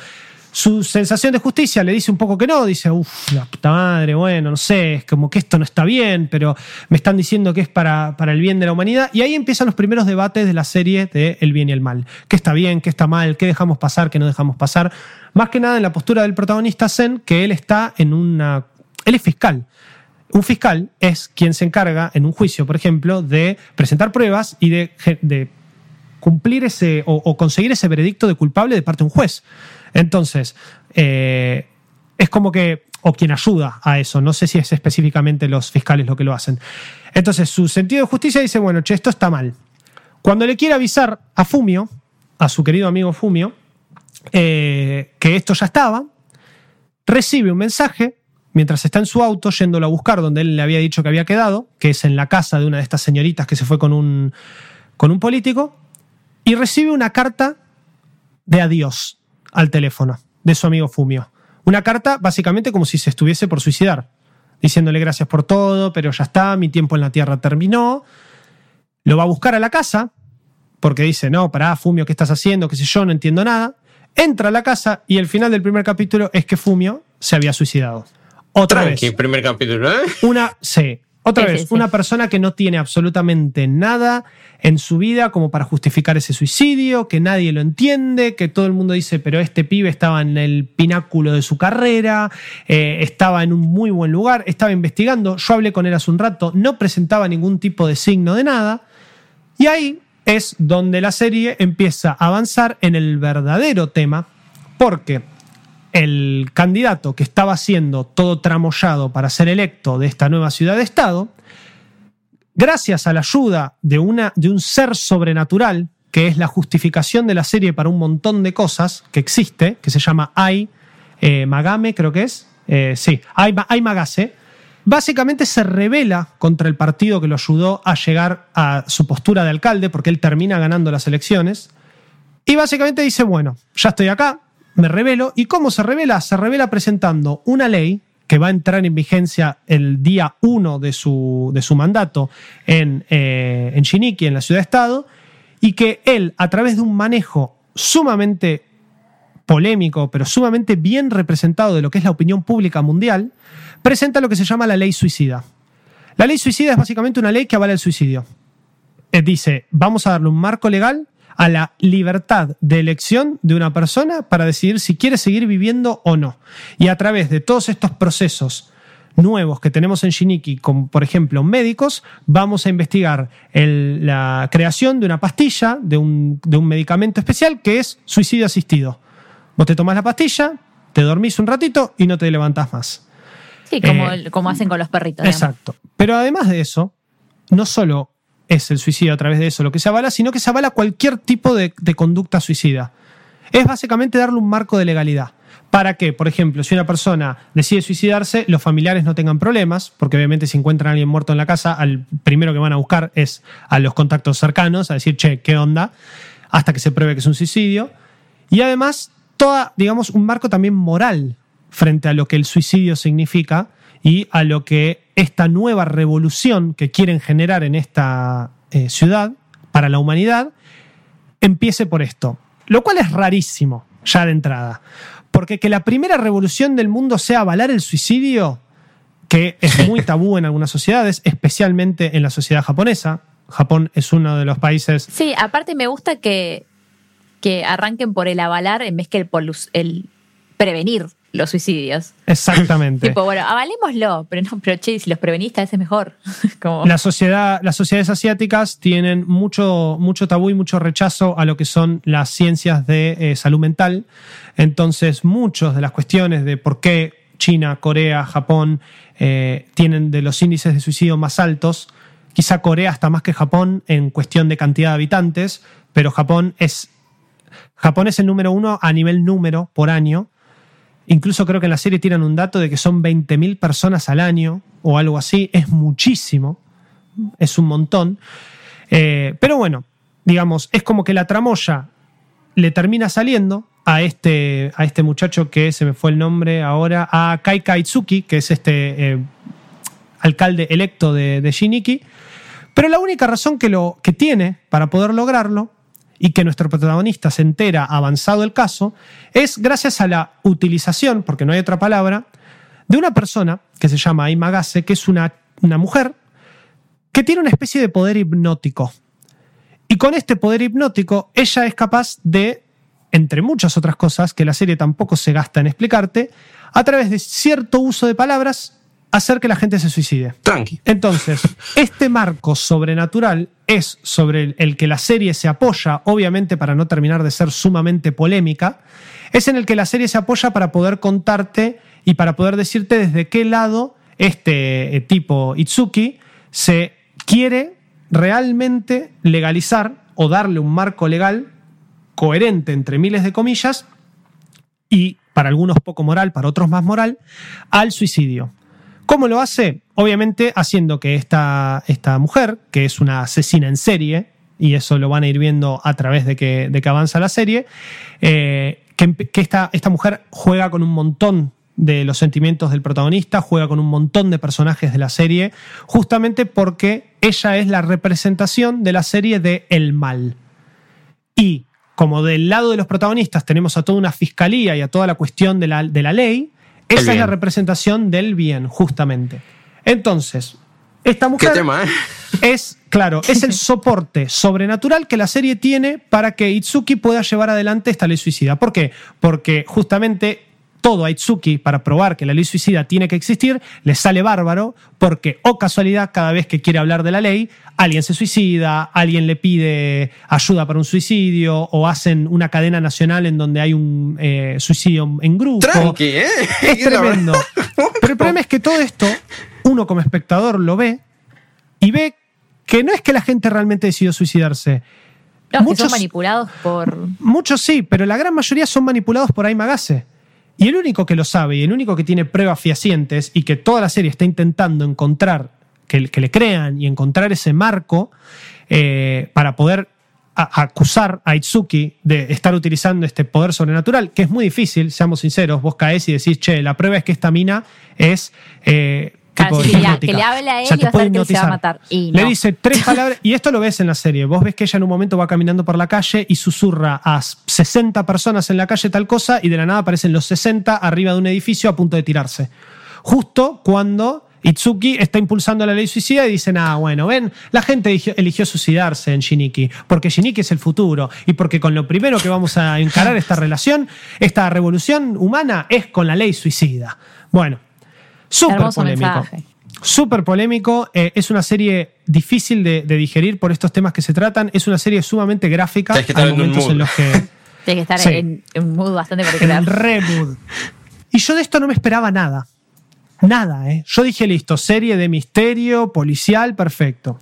Su sensación de justicia le dice un poco que no, dice, uff, la puta madre, bueno, no sé, es como que esto no está bien, pero me están diciendo que es para, para el bien de la humanidad. Y ahí empiezan los primeros debates de la serie de El bien y el mal. ¿Qué está bien, qué está mal, qué dejamos pasar, qué no dejamos pasar? Más que nada en la postura del protagonista Zen, que él está en una... Él es fiscal. Un fiscal es quien se encarga en un juicio, por ejemplo, de presentar pruebas y de, de cumplir ese o, conseguir ese veredicto de culpable de parte de un juez. Entonces, eh, es como que, o quien ayuda a eso, no sé si es específicamente los fiscales lo que lo hacen. Entonces, su sentido de justicia dice, bueno, che, esto está mal. Cuando le quiere avisar a Fumio, a su querido amigo Fumio, eh, que esto ya estaba, recibe un mensaje mientras está en su auto yéndolo a buscar donde él le había dicho que había quedado, que es en la casa de una de estas señoritas que se fue con un, con un político, y recibe una carta de adiós al teléfono de su amigo Fumio. Una carta básicamente como si se estuviese por suicidar, diciéndole gracias por todo, pero ya está, mi tiempo en la Tierra terminó. Lo va a buscar a la casa, porque dice, no, pará, Fumio, ¿qué estás haciendo? ¿Qué sé yo? No entiendo nada. Entra a la casa y el final del primer capítulo es que Fumio se había suicidado. Otra Tranqui, vez. primer capítulo, ¿eh? Una, sí, otra Sí, vez, sí, sí. una persona que no tiene absolutamente nada en su vida como para justificar ese suicidio, que nadie lo entiende, que todo el mundo dice, pero este pibe estaba en el pináculo de su carrera, eh, estaba en un muy buen lugar, estaba investigando, yo hablé con él hace un rato, no presentaba ningún tipo de signo de nada, y ahí es donde la serie empieza a avanzar en el verdadero tema, porque el candidato que estaba siendo todo tramoyado para ser electo de esta nueva ciudad de Estado, gracias a la ayuda de, una, de un ser sobrenatural, que es la justificación de la serie para un montón de cosas que existe, que se llama Ai eh, Magame, creo que es. Eh, sí, Ai, Ai Magase. Básicamente se revela contra el partido que lo ayudó a llegar a su postura de alcalde, porque él termina ganando las elecciones. Y básicamente dice, bueno, ya estoy acá, me revelo. ¿Y cómo se revela? Se revela presentando una ley que va a entrar en vigencia el día 1 de su, de su mandato en, eh, en Shiniki, en la ciudad-estado, y que él, a través de un manejo sumamente polémico, pero sumamente bien representado de lo que es la opinión pública mundial, presenta lo que se llama la ley suicida. La ley suicida es básicamente una ley que avala el suicidio. Eh, dice, vamos a darle un marco legal a la libertad de elección de una persona para decidir si quiere seguir viviendo o no. Y a través de todos estos procesos nuevos que tenemos en Shiniki, como por ejemplo médicos, vamos a investigar el- la creación de una pastilla, de un, de un medicamento especial que es suicidio asistido. Vos te tomás la pastilla, te dormís un ratito y no te levantás más. Sí, como, Eh, como hacen con los perritos. digamos. Exacto. Pero además de eso, no solo es el suicidio a través de eso lo que se avala, sino que se avala cualquier tipo de, conducta suicida. Es básicamente darle un marco de legalidad. Para que, por ejemplo, si una persona decide suicidarse, los familiares no tengan problemas, porque obviamente si encuentran a alguien muerto en la casa, al primero que van a buscar es a los contactos cercanos, a decir, che, ¿qué onda? Hasta que se pruebe que es un suicidio. Y además, toda, digamos, un marco también moral frente a lo que el suicidio significa y a lo que esta nueva revolución que quieren generar en esta eh, ciudad para la humanidad empiece por esto. Lo cual es rarísimo, ya de entrada. Porque que la primera revolución del mundo sea avalar el suicidio, que es muy tabú en algunas sociedades, especialmente en la sociedad japonesa. Japón es uno de los países Sí, aparte me gusta que, que arranquen por el avalar en vez que el, por los- el prevenir los suicidios. exactamente. Tipo, bueno, avalémoslo, pero no, pero che, si los prevenís, a veces mejor. Como, La sociedad, las sociedades asiáticas tienen mucho, mucho tabú y mucho rechazo a lo que son las ciencias de eh, salud mental. Entonces, muchas de las cuestiones de por qué China, Corea, Japón eh, tienen de los índices de suicidio más altos, quizá Corea hasta más que Japón en cuestión de cantidad de habitantes, pero Japón es, Japón es el número uno a nivel número por año. Incluso creo que en la serie tiran un dato de que son 20.000 personas al año o algo así. Es muchísimo, es un montón. Eh, pero bueno, digamos, es como que la tramoya le termina saliendo a este, a este muchacho que se me fue el nombre ahora, a Kai Kaitsuki, que es este eh, alcalde electo de, de Shiniki. Pero la única razón que, lo, que tiene para poder lograrlo y que nuestro protagonista se entera avanzado el caso es gracias a la utilización, porque no hay otra palabra, de una persona que se llama Aimagase, que es una, una mujer que tiene una especie de poder hipnótico. Y con este poder hipnótico, ella es capaz de, entre muchas otras cosas que la serie tampoco se gasta en explicarte, a través de cierto uso de palabras, hacer que la gente se suicide. Tranqui. Entonces, este marco sobrenatural es sobre el, que la serie se apoya, obviamente para no terminar de ser sumamente polémica, es en el que la serie se apoya para poder contarte y para poder decirte desde qué lado este eh, tipo Itsuki se quiere realmente legalizar o darle un marco legal coherente entre miles de comillas y para algunos poco moral, para otros más moral, al suicidio. ¿Cómo lo hace? Obviamente haciendo que esta, esta mujer, que es una asesina en serie, y eso lo van a ir viendo a través de que, de que avanza la serie, eh, que, que esta, esta mujer juega con un montón de los sentimientos del protagonista, juega con un montón de personajes de la serie, justamente porque ella es la representación de la serie de el mal. Y como del lado de los protagonistas tenemos a toda una fiscalía y a toda la cuestión de la, de la ley, Esa es la representación del bien, justamente. Entonces, esta ¿Qué mujer tema, eh? es, claro, es el soporte sobrenatural que la serie tiene para que Itsuki pueda llevar adelante esta ley suicida. ¿Por qué? Porque justamente todo a Itsuki para probar que la ley suicida tiene que existir le sale bárbaro porque, o casualidad, cada vez que quiere hablar de la ley, alguien se suicida, alguien le pide ayuda para un suicidio o hacen una cadena nacional en donde hay un eh, suicidio en grupo. Tranqui, ¿eh? Es tremendo. Pero el problema es que todo esto, uno como espectador lo ve y ve que no es que la gente realmente decidió suicidarse. No, que Muchos- son manipulados por. Muchos sí, pero la gran mayoría son manipulados por Aimagase. Y el único que lo sabe y el único que tiene pruebas fehacientes y que toda la serie está intentando encontrar, que, le crean y encontrar ese marco eh, para poder acusar a Itsuki de estar utilizando este poder sobrenatural, que es muy difícil, seamos sinceros, vos caes y decís, che, la prueba es que esta mina es... Eh, tipo sí, que le- hipnótica". que le hable a él O sea, y a ver que él se va a matar. Y Le no. dice tres palabras, y esto lo ves en la serie. Vos ves que ella en un momento va caminando por la calle y susurra a 60 personas en la calle tal cosa, y de la nada aparecen los 60 arriba de un edificio a punto de tirarse. Justo cuando Itsuki está impulsando la ley suicida y dicen, ah, bueno, ven, la gente eligió, eligió suicidarse en Shiniki, porque Shiniki es el futuro, y porque con lo primero que vamos a encarar esta relación, esta revolución humana, es con la ley suicida. Bueno, súper polémico. mensaje. Súper polémico, eh, es una serie difícil de, de digerir por estos temas que se tratan, es una serie sumamente gráfica, Tienes que estar hay en un momentos mood. en los que... Tiene que estar Sí. en, en un mood bastante en particular. el re mood. Y yo de esto no me esperaba nada. Nada, ¿eh? Yo dije, listo, serie de misterio, policial, perfecto.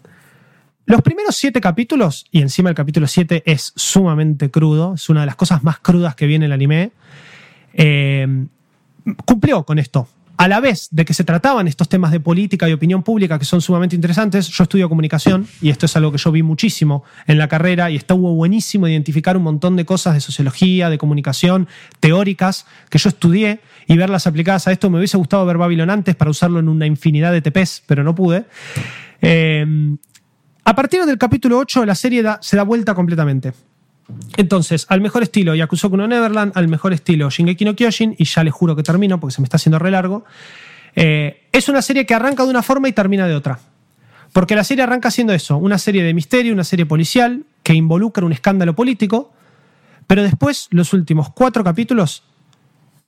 Los primeros siete capítulos, y encima el capítulo 7 es sumamente crudo, es una de las cosas más crudas que viene el anime, eh, cumplió con esto. A la vez de que se trataban estos temas de política y opinión pública que son sumamente interesantes, yo estudio comunicación y esto es algo que yo vi muchísimo en la carrera y estuvo buenísimo identificar un montón de cosas de sociología, de comunicación, teóricas que yo estudié y verlas aplicadas a esto. Me hubiese gustado ver Babylon antes para usarlo en una infinidad de TPs, pero no pude. Eh, a partir del capítulo 8 la serie se da vuelta completamente. Entonces, al mejor estilo Yakusoku no Neverland, al mejor estilo Shingeki no Kyojin, y ya les juro que termino porque se me está haciendo re largo, eh, es una serie que arranca de una forma y termina de otra. Porque la serie arranca siendo eso, una serie de misterio, una serie policial que involucra un escándalo político, pero después, los últimos cuatro capítulos,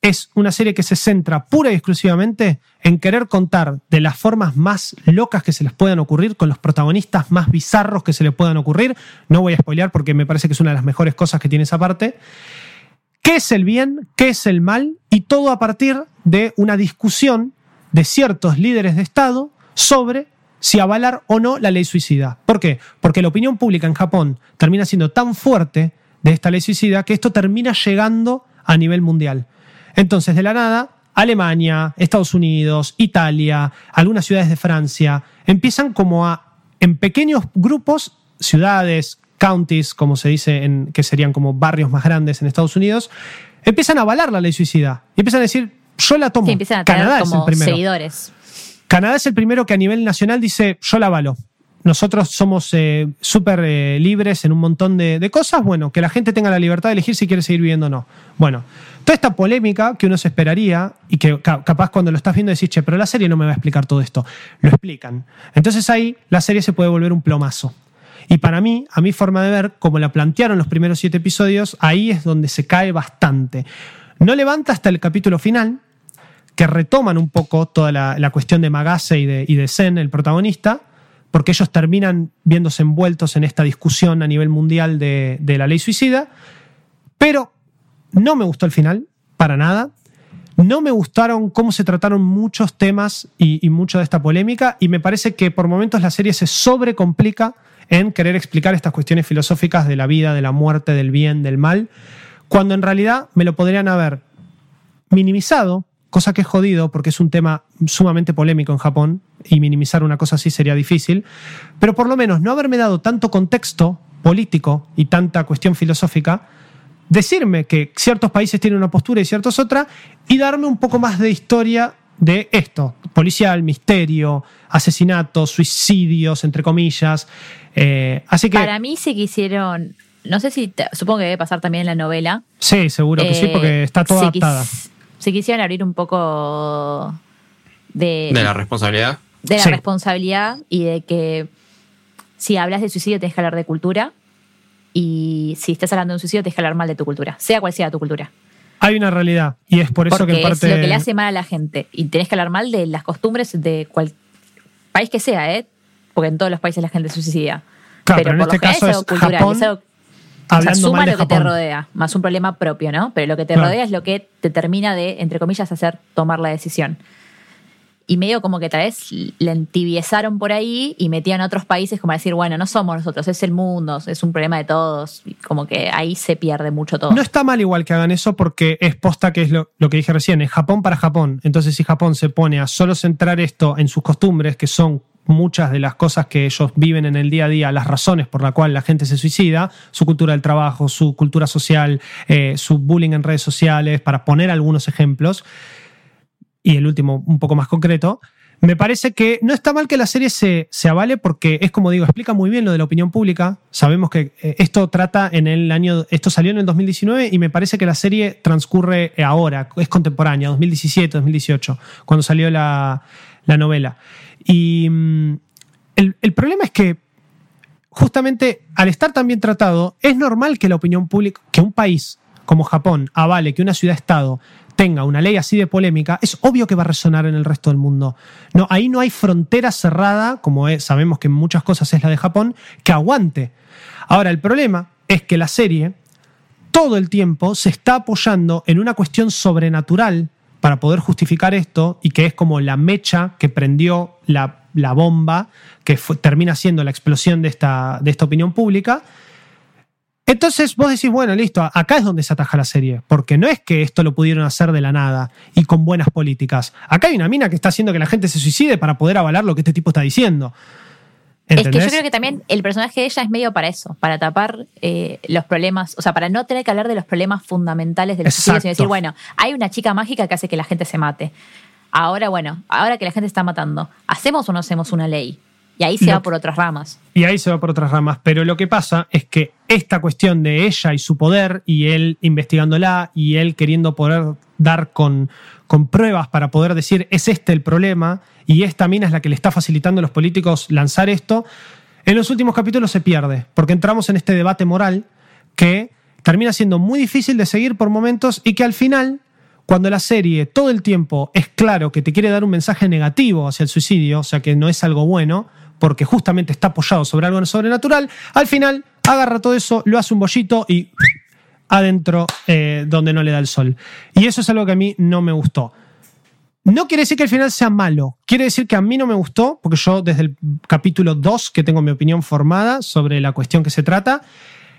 es una serie que se centra pura y exclusivamente en querer contar de las formas más locas que se les puedan ocurrir, con los protagonistas más bizarros que se les puedan ocurrir. No voy a spoilear porque me parece que es una de las mejores cosas que tiene esa parte. ¿Qué es el bien? ¿Qué es el mal? Y todo a partir de una discusión de ciertos líderes de Estado sobre si avalar o no la ley suicida. ¿Por qué? Porque la opinión pública en Japón termina siendo tan fuerte de esta ley suicida que esto termina llegando a nivel mundial. Entonces, de la nada, Alemania, Estados Unidos, Italia, algunas ciudades de Francia, empiezan como a, en pequeños grupos, ciudades, counties, como se dice, en, que serían como barrios más grandes en Estados Unidos, empiezan a avalar la ley suicida. Y empiezan a decir, yo la tomo. Sí, empiezan a tener Canadá es el primero. seguidores. Canadá es el primero que a nivel nacional dice, yo la avalo. Nosotros somos eh, súper eh, libres en un montón de, cosas. Bueno, que la gente tenga la libertad de elegir si quiere seguir viviendo o no. Bueno, toda esta polémica que uno se esperaría y que ca- capaz cuando lo estás viendo decís, che, pero la serie no me va a explicar todo esto. Lo explican. Entonces ahí la serie se puede volver un plomazo. Y para mí, a mi forma de ver, como la plantearon los primeros siete episodios, ahí es donde se cae bastante. No levanta hasta el capítulo final, que retoman un poco toda la, cuestión de Magase y y de Zen, el protagonista, porque ellos terminan viéndose envueltos en esta discusión a nivel mundial de, la ley suicida, pero no me gustó el final, para nada. No me gustaron cómo se trataron muchos temas y mucho de esta polémica, y me parece que por momentos la serie se sobrecomplica en querer explicar estas cuestiones filosóficas de la vida, de la muerte, del bien, del mal, cuando en realidad me lo podrían haber minimizado, cosa que es jodido porque es un tema sumamente polémico en Japón y minimizar una cosa así sería difícil, pero por lo menos no haberme dado tanto contexto político y tanta cuestión filosófica, decirme que ciertos países tienen una postura y ciertos otra, y darme un poco más de historia de esto, policial, misterio, asesinatos, suicidios, entre comillas. Eh, así que... Para mí sí quisieron, no sé si, te- supongo que debe pasar también en la novela. Sí, seguro que sí, porque está toda quis- adaptada. Si quisieran abrir un poco de, De la responsabilidad. de la Sí. responsabilidad y de que si hablas de suicidio tenés que hablar de cultura y si estás hablando de un suicidio tenés que hablar mal de tu cultura, sea cual sea tu cultura. Hay una realidad, y es por eso Porque que en parte... es lo que le hace mal a la gente y tenés que hablar mal de las costumbres de cual país que sea, ¿eh? Porque en todos los países la gente se suicida. Claro, pero en por lo este caso es algo es cultural, Japón es algo- o sea, hablando suma mal de lo que te rodea, más un problema propio, ¿no? Pero lo que te Claro. rodea es lo que te termina de, entre comillas, hacer tomar la decisión. Y medio como que tal vez la entibiezaron por ahí y metían a otros países como a decir, bueno, no somos nosotros, es el mundo, es un problema de todos. Y como que ahí se pierde mucho todo. No está mal igual que hagan eso porque es posta que es lo, lo que dije recién, es Japón para Japón. Entonces si Japón se pone a solo centrar esto en sus costumbres, que son muchas de las cosas que ellos viven en el día a día, las razones por las cuales la gente se suicida, su cultura del trabajo, su cultura social, eh, su bullying en redes sociales, para poner algunos ejemplos, y el último un poco más concreto, me parece que no está mal que la serie se, avale porque es como digo, explica muy bien lo de la opinión pública. Sabemos que eh, esto trata en el año, esto salió en el 2019 y me parece que la serie transcurre ahora, es contemporánea, 2017, 2018, cuando salió la, la novela. Y mm, el, el, problema es que justamente al estar tan bien tratado, es normal que la opinión pública, que un país como Japón avale que una ciudad-estado tenga una ley así de polémica, es obvio que va a resonar en el resto del mundo. No, ahí no hay frontera cerrada, como es, sabemos que en muchas cosas es la de Japón, que aguante. Ahora, el problema es que la serie todo el tiempo se está apoyando en una cuestión sobrenatural para poder justificar esto y que es como la mecha que prendió la, bomba que termina siendo la explosión de esta opinión pública. Entonces vos decís, bueno, listo, acá es donde se ataja la serie, porque no es que esto lo pudieron hacer de la nada y con buenas políticas. Acá hay una mina que está haciendo que la gente se suicide para poder avalar lo que este tipo está diciendo. ¿Entendés? Es que yo creo que también el personaje de ella es medio para eso, para tapar eh, los problemas, o sea, para no tener que hablar de los problemas fundamentales del suicidio, sino decir, bueno, hay una chica mágica que hace que la gente se mate. Ahora, bueno, ahora que la gente está matando, ¿hacemos o no hacemos una ley? Y ahí se va por otras ramas. Y ahí se va por otras ramas. Pero lo que pasa es que esta cuestión de ella y su poder, y él investigándola, y él queriendo poder dar con, con pruebas para poder decir es este el problema, y esta mina es la que le está facilitando a los políticos lanzar esto, en los últimos capítulos se pierde, porque entramos en este debate moral que termina siendo muy difícil de seguir por momentos y que al final cuando la serie todo el tiempo es claro que te quiere dar un mensaje negativo hacia el suicidio, o sea que no es algo bueno, porque justamente está apoyado sobre algo sobrenatural, al final agarra todo eso, lo hace un bollito y adentro eh, donde no le da el sol. Y eso es algo que a mí no me gustó. No quiere decir que el final sea malo, quiere decir que a mí no me gustó, porque yo desde el capítulo 2 que tengo mi opinión formada sobre la cuestión que se trata,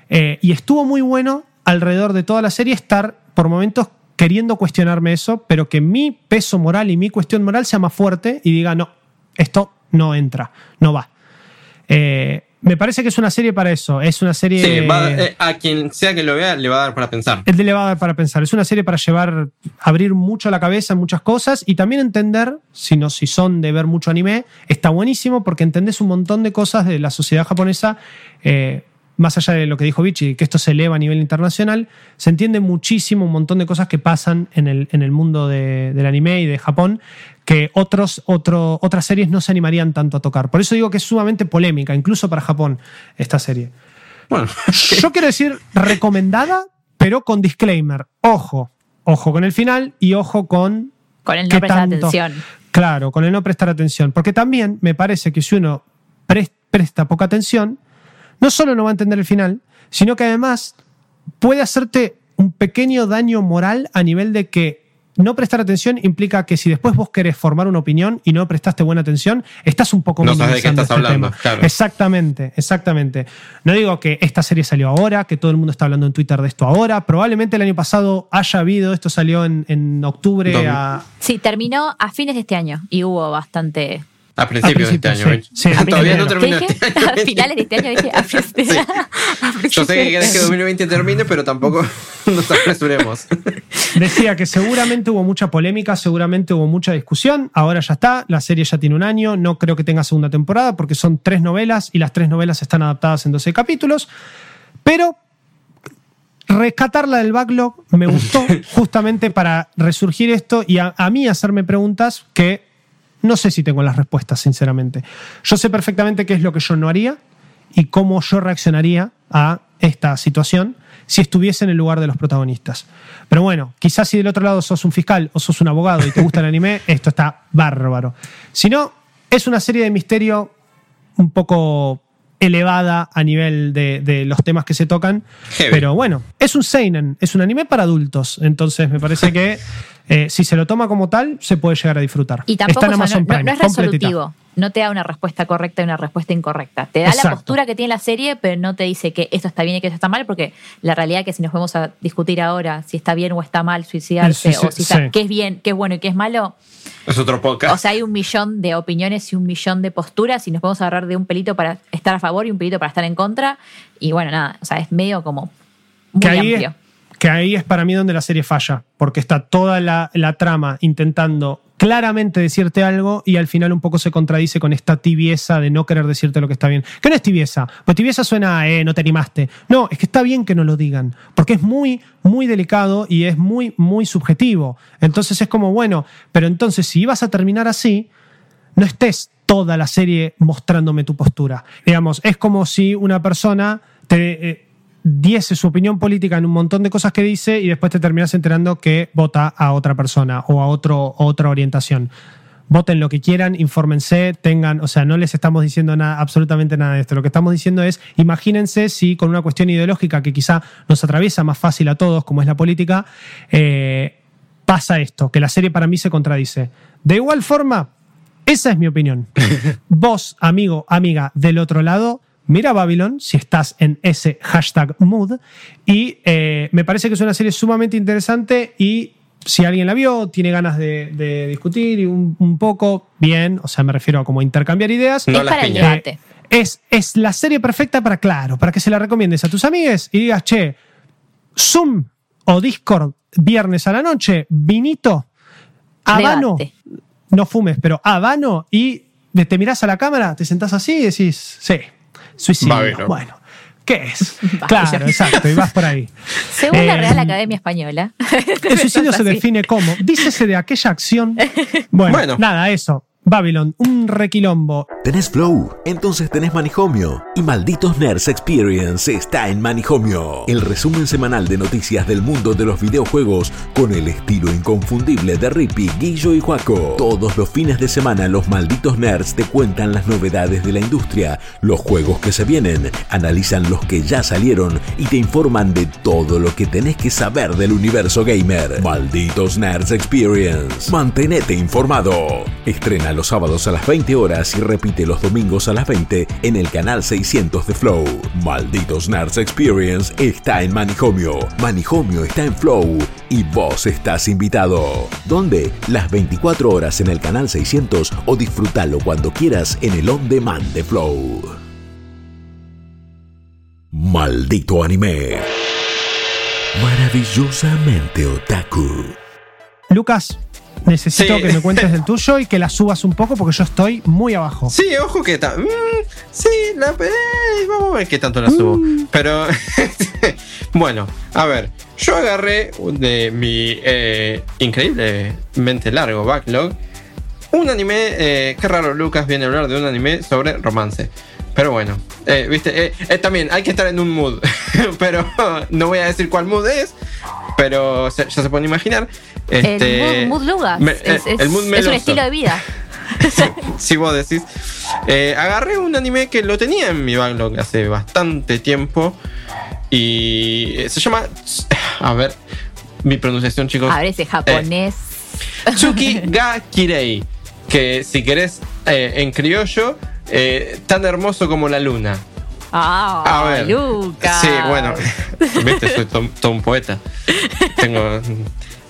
eh, y estuvo muy bueno alrededor de toda la serie estar por momentos queriendo cuestionarme eso, pero que mi peso moral y mi cuestión moral sea más fuerte y diga, no, esto no entra, no va. Eh, me parece que es una serie para eso. Es una serie. Sí, va, eh, a quien sea que lo vea, le va a dar para pensar. El le va a dar para pensar. Es una serie para llevar, abrir mucho la cabeza en muchas cosas y también entender, si no, si son de ver mucho anime, está buenísimo porque entendés un montón de cosas de la sociedad japonesa. Eh, más allá de lo que dijo Vichy, que esto se eleva a nivel internacional, se entiende muchísimo un montón de cosas que pasan en el, en el mundo de, del anime y de Japón que otros, otro, otras series no se animarían tanto a tocar. Por eso digo que es sumamente polémica, incluso para Japón, esta serie. Bueno, yo quiero decir recomendada, pero con disclaimer. Ojo, ojo con el final y ojo con... Con el no prestar atención. Claro, con el no prestar atención. Porque también me parece que si uno presta poca atención, no solo no va a entender el final, sino que además puede hacerte un pequeño daño moral a nivel de que no prestar atención implica que si después vos querés formar una opinión y no prestaste buena atención, estás un poco No sabes de qué estás este hablando, claro. Exactamente, exactamente. No digo que esta serie salió ahora, que todo el mundo está hablando en Twitter de esto ahora. Probablemente el año pasado haya habido, esto salió en, en octubre. A... Sí, terminó a fines de este año y hubo bastante a principios de este año. Sí, Todavía no terminó este año. A finales de este año dije a, sí. Yo sé que querés que 2020 termine, pero tampoco nos apresuremos. Decía que seguramente hubo mucha polémica, seguramente hubo mucha discusión. Ahora ya está, la serie ya tiene un año. No creo que tenga segunda temporada porque son tres novelas y las tres novelas están adaptadas en 12 capítulos. Pero rescatarla del backlog me gustó justamente para resurgir esto y a, a mí hacerme preguntas que no sé si tengo las respuestas, sinceramente. Yo sé perfectamente qué es lo que yo no haría y cómo yo reaccionaría a esta situación si estuviese en el lugar de los protagonistas. Pero bueno, quizás si del otro lado sos un fiscal o sos un abogado y te gusta el anime, esto está bárbaro. Si no, es una serie de misterio un poco elevada a nivel de, de los temas que se tocan. Pero bueno, es un Seinen, es un anime para adultos. Entonces me parece que eh, si se lo toma como tal, se puede llegar a disfrutar. Y tampoco no, es resolutivo. No te da una respuesta correcta y una respuesta incorrecta. Te da la postura que tiene la serie, pero no te dice que esto está bien y que esto está mal, porque la realidad es que si nos vamos a discutir ahora si está bien o está mal suicidarse, o si qué es bien, qué es bueno y qué es malo. Es otro podcast. O sea, hay un millón de opiniones y un millón de posturas y nos podemos agarrar de un pelito para estar a favor y un pelito para estar en contra. Y bueno, nada, o sea, es medio como muy amplio que ahí es para mí donde la serie falla, porque está toda la, trama intentando claramente decirte algo y al final un poco se contradice con esta tibieza de no querer decirte lo que está bien. ¿Qué no es tibieza? Pues tibieza suena, eh, no te animaste. No, es que está bien que no lo digan, porque es muy, muy delicado y es muy, muy subjetivo. Entonces es como, bueno, pero entonces si ibas a terminar así, no estés toda la serie mostrándome tu postura. Digamos, es como si una persona te... Eh, diese su opinión política en un montón de cosas que dice y después te terminas enterando que vota a otra persona o a otro, otra orientación. Voten lo que quieran, infórmense, tengan, o sea, no les estamos diciendo nada, absolutamente nada de esto. Lo que estamos diciendo es, imagínense si con una cuestión ideológica que quizá nos atraviesa más fácil a todos, como es la política, eh, pasa esto, que la serie para mí se contradice. De igual forma, esa es mi opinión. Vos, amigo, amiga del otro lado, mira Babylon si estás en ese hashtag mood. Y eh, me parece que es una serie sumamente interesante y si alguien la vio, tiene ganas de, discutir y un, poco, bien, o sea, me refiero a como intercambiar ideas. es para el debate. es, es, la serie perfecta para, claro, para que se la recomiendes a tus amigues y digas, che, Zoom o Discord viernes a la noche, vinito, habano, no fumes, pero habano y te mirás a la cámara, te sentás así y decís, sí, Suicidio. Bueno. ¿Qué es? claro, exacto, y vas por ahí. Según la Real eh, Academia Española. El suicidio se define como, dícese de aquella acción. bueno, nada, eso. Babylon, un requilombo. ¿Tenés Flow? Entonces tenés Manijomio. Y Malditos Nerds Experience está en Manijomio. El resumen semanal de noticias del mundo de los videojuegos con el estilo inconfundible de Rippy, Guillo y Juaco. Todos los fines de semana los Malditos Nerds te cuentan las novedades de la industria, los juegos que se vienen, analizan los que ya salieron y te informan de todo lo que tenés que saber del universo gamer. Malditos Nerds Experience. Mantenete informado. Estrena los sábados a las 20 horas y repite los domingos a las 20 en el canal 600 de Flow. Malditos Nerds Experience está en Manijomio. Manijomio está en Flow y vos estás invitado. ¿Dónde? Las 24 horas en el canal 600 o disfrútalo cuando quieras en el on demand de Flow. Maldito anime. Maravillosamente otaku. Lucas, necesito que me cuentes el tuyo y que la subas un poco porque yo estoy muy abajo. Sí, ojo que está. Mm, sí, la, eh, vamos a ver qué tanto la subo. Mm. Pero, bueno, a ver, yo agarré de mi eh, increíblemente largo backlog un anime. Eh, qué raro, Lucas viene a hablar de un anime sobre romance. Pero bueno, viste, también hay que estar en un mood. pero no voy a decir cuál mood es. Pero ya se pueden imaginar. Este, el mood, mood es, un estilo de vida. si vos decís. Eh, agarré un anime que lo tenía en mi backlog hace bastante tiempo. Y se llama. A ver, mi pronunciación, chicos. A ver, ese japonés. Eh, Tsuki ga Kirei. Que si querés eh, en criollo, tan hermoso como la luna. Ah, a ver. Lucas. Sí, bueno. Viste, soy todo un poeta. Tengo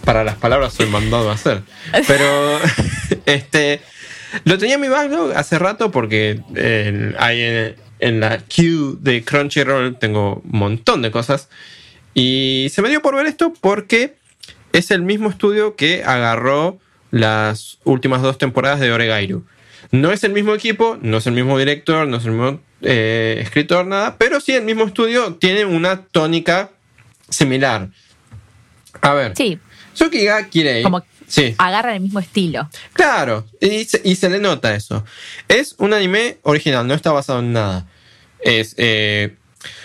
para las palabras soy mandado a hacer. Pero este lo tenía en mi backlog hace rato porque hay en, la queue de Crunchyroll tengo un montón de cosas. Y se me dio por ver esto porque es el mismo estudio que agarró las últimas dos temporadas de Oregairu. No es el mismo equipo, no es el mismo director, no es el mismo eh, escritor, nada, pero sí el mismo estudio tiene una tónica similar. A ver. Sí. Tsukiga Kirei. Como sí. agarra el mismo estilo. Claro, y se, le nota eso. Es un anime original, no está basado en nada. Es, eh,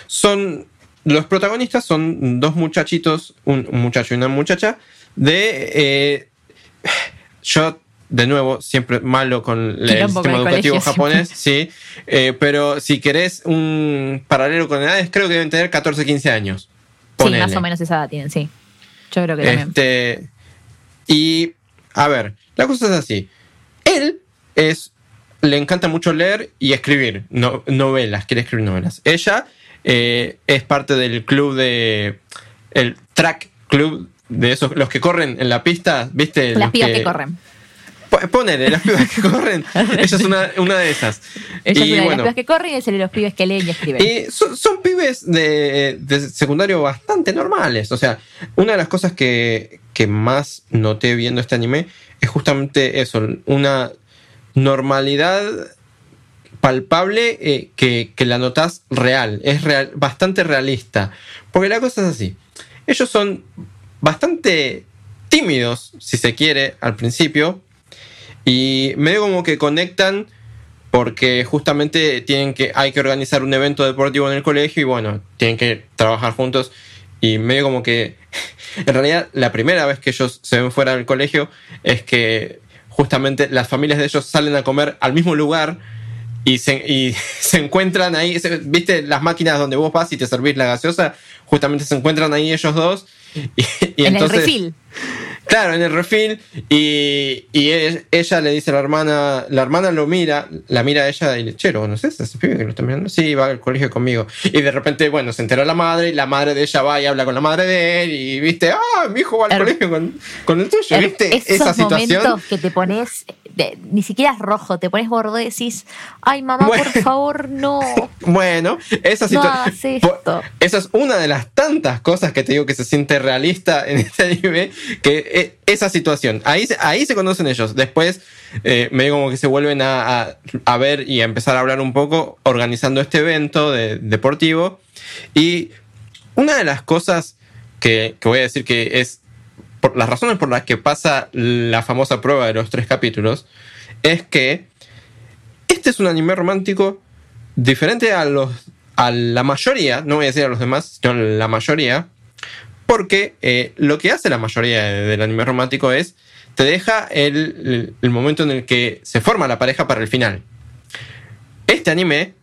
son. Los protagonistas son dos muchachitos, un, muchacho y una muchacha, de. Eh, yo de nuevo, siempre malo con el sistema educativo japonés, sí. Eh, pero si querés un paralelo con edades, creo que deben tener 14, 15 años. Sí, más o menos esa edad tienen, sí. Yo creo que este, Y, a ver, la cosa es así. Él es, le encanta mucho leer y escribir novelas, quiere escribir novelas. Ella eh, es parte del club de, el track club de esos, los que corren en la pista, ¿viste? Las pibas que, corren. Ponele, las pibas que corren. Ella es una, una de esas. Ella es una de las pibas que corren y es el de los pibes que leen y escriben. Y son, son pibes de, de, secundario bastante normales. O sea, una de las cosas que, que más noté viendo este anime es justamente eso, una normalidad palpable eh, que, que, la notas real, es real, bastante realista. Porque la cosa es así, ellos son bastante tímidos, si se quiere, al principio, y medio como que conectan porque justamente tienen que, hay que organizar un evento deportivo en el colegio y bueno, tienen que trabajar juntos. Y medio como que en realidad la primera vez que ellos se ven fuera del colegio es que justamente las familias de ellos salen a comer al mismo lugar y se, se encuentran ahí, viste las máquinas donde vos vas y te servís la gaseosa, justamente se encuentran ahí ellos dos. Y, en entonces, el refil. Claro, en el refil. Y, y ella le dice a la hermana, la hermana lo mira, la mira a ella y le che, no sé, ese pibe que lo está mirando. Sí, va al colegio conmigo. Y de repente, bueno, se enteró la madre y la madre de ella va y habla con la madre de él. Y viste, ah, mi hijo va al colegio con, con, el tuyo. ¿Viste? Esa situación. que te pones, ni siquiera es rojo, te pones gordo y decís, ay mamá, por favor, no. bueno, esa situación. esa es una de las tantas cosas que te digo que se siente realista en este anime. Que e, esa situación. Ahí, ahí se conocen ellos. Después, eh, medio como que se vuelven a, ver y a empezar a hablar un poco organizando este evento deportivo. Y una de las cosas que, voy a decir que es por las razones por las que pasa la famosa prueba de los tres capítulos es que este es un anime romántico diferente a los a la mayoría, no voy a decir a los demás, sino a la mayoría, porque eh, lo que hace la mayoría del anime romántico es te deja el, momento en el que se forma la pareja para el final. Este anime,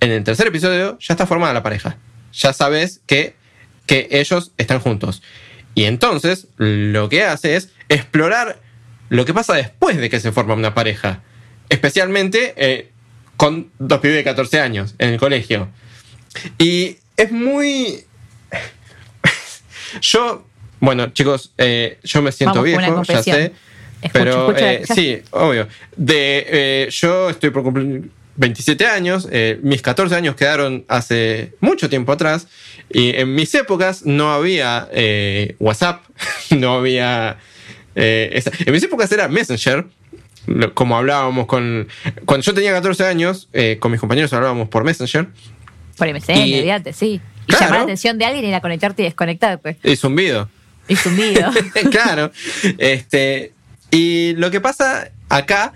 en el tercer episodio, ya está formada la pareja. Ya sabes que, que ellos están juntos. Y entonces lo que hace es explorar lo que pasa después de que se forma una pareja. Especialmente eh, con dos pibes de 14 años en el colegio. Y es muy yo, bueno, chicos, eh, yo me siento viejo, ya sé. pero eh, sí, obvio. De, eh, yo estoy por cumplir 27 años, mis 14 años quedaron hace mucho tiempo atrás y en mis épocas no había WhatsApp, no había... en mis épocas era Messenger, como hablábamos con... Cuando yo tenía 14 años, con mis compañeros hablábamos por Messenger. Por MSN, olvídate, sí. Y llamar la atención de alguien y a conectarte y desconectar, pues. Y zumbido. Y zumbido. claro. Este, y lo que pasa acá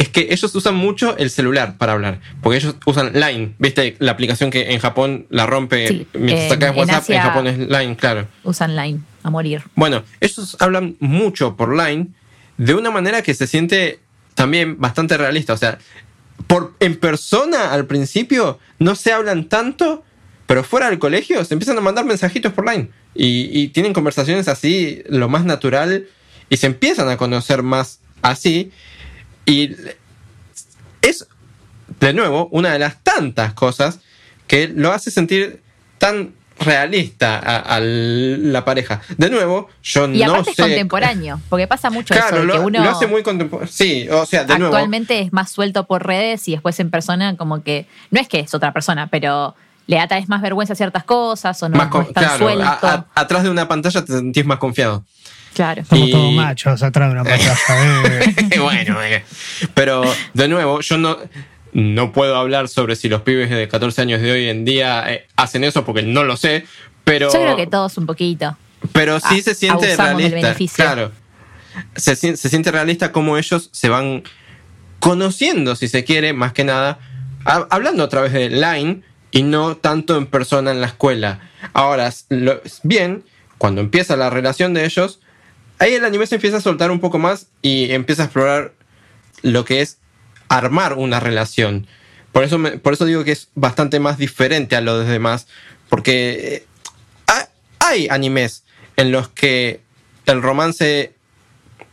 es que ellos usan mucho el celular para hablar. Porque ellos usan Line. ¿Viste? La aplicación que en Japón la rompe. mientras acá es WhatsApp, en, Japón es Line, claro. Usan Line a morir. Bueno, ellos hablan mucho por Line de una manera que se siente también bastante realista. O sea, por, en persona al principio no se hablan tanto pero fuera del colegio se empiezan a mandar mensajitos por line y, tienen conversaciones así, lo más natural, y se empiezan a conocer más así. Y es, de nuevo, una de las tantas cosas que lo hace sentir tan realista a, la pareja. De nuevo, yo y no sé. es contemporáneo, porque pasa mucho eso. Lo, que uno lo hace muy contemporáneo. Sí, o sea, de actualmente es más suelto por redes y después en persona, como que. No es que es otra persona, pero le da vez más vergüenza a ciertas cosas o no, más suelto. atrás de una pantalla te sentís más confiado. Claro. Como todos machos atrás de una pantalla. Eh. bueno, eh. pero de nuevo, yo no, no puedo hablar sobre si los pibes de 14 años de hoy en día eh, hacen eso porque no lo sé, pero... Yo creo que todos un poquito. Pero sí se siente realista. Claro. Se, se siente realista como ellos se van conociendo, si se quiere, más que nada. Hablando a través de Line, y no tanto en persona en la escuela. Ahora, bien, cuando empieza la relación de ellos, ahí el anime se empieza a soltar un poco más y empieza a explorar lo que es armar una relación. Por eso, por eso digo que es bastante más diferente a los demás, porque eh, hay animes en los que el romance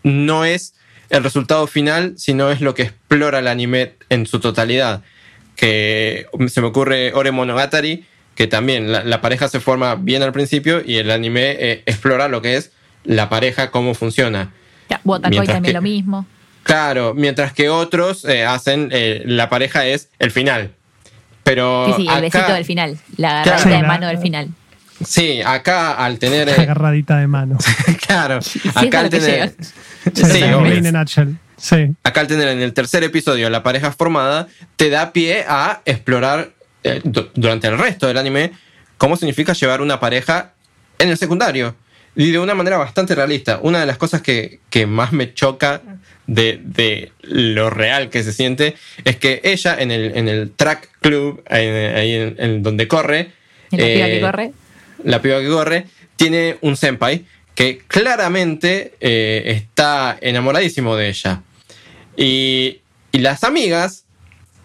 no es el resultado final, sino es lo que explora el anime en su totalidad. Que se me ocurre Ore Monogatari, que también la, pareja se forma bien al principio y el anime eh, explora lo que es la pareja, cómo funciona. Ya, también lo mismo. Claro, mientras que otros eh, hacen, eh, la pareja es el final. Pero sí, sí, el besito del final, la agarradita de mano del final. Sí, acá al tener. agarradita de mano. claro, acá al tener. Sí, Acá al tener en el tercer episodio la pareja formada, te da pie a explorar eh, durante el resto del anime cómo significa llevar una pareja en el secundario. Y de una manera bastante realista. Una de las cosas que, que más me choca de, lo real que se siente es que ella en el, en el track club, ahí en, donde corre. la piba que eh, corre? La piba que corre, tiene un senpai que claramente eh, está enamoradísimo de ella. Y, y las amigas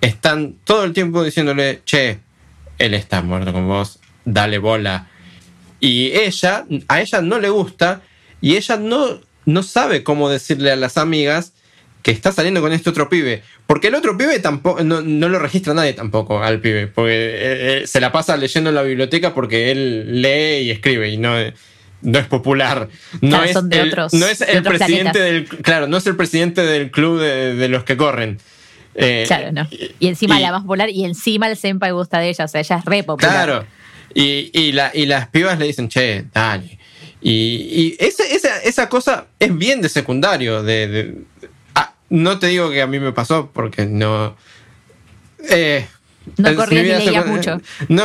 están todo el tiempo diciéndole, che, él está muerto con vos, dale bola. Y ella, a ella no le gusta y ella no, no sabe cómo decirle a las amigas que está saliendo con este otro pibe. Porque el otro pibe tampoco, no, lo registra nadie tampoco al pibe. Porque eh, eh, se la pasa leyendo en la biblioteca porque él lee y escribe y no, no es popular. No, es, el, no es el presidente del. Claro, no es el presidente del club de, los que corren. Eh, claro, no. Y encima la más popular y encima el senpai gusta de ella. O sea, ella es re popular. Claro. Y, y, la, y las pibas le dicen, che, dale. Y, y esa, esa, cosa es bien de secundario. De, ah, no te digo que a mí me pasó porque no. Eh, no corrías ni leías mucho. No,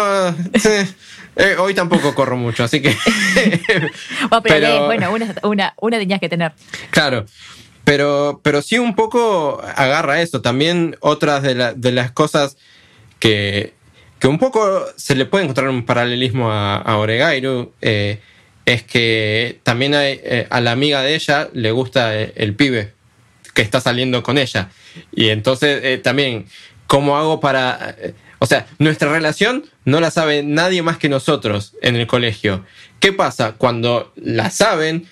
eh, hoy tampoco corro mucho, así que. pero, bueno, una, una, una, tenías que tener. Claro. Pero, pero sí un poco agarra eso. También otras de, de las cosas que, que un poco se le puede encontrar un paralelismo a, a Oregairu, eh, es que también eh, a la amiga de ella le gusta eh, el, pibe que está saliendo con ella. Y entonces también, ¿cómo hago para... o sea, nuestra relación no la sabe nadie más que nosotros en el colegio. ¿Qué pasa? Cuando la saben,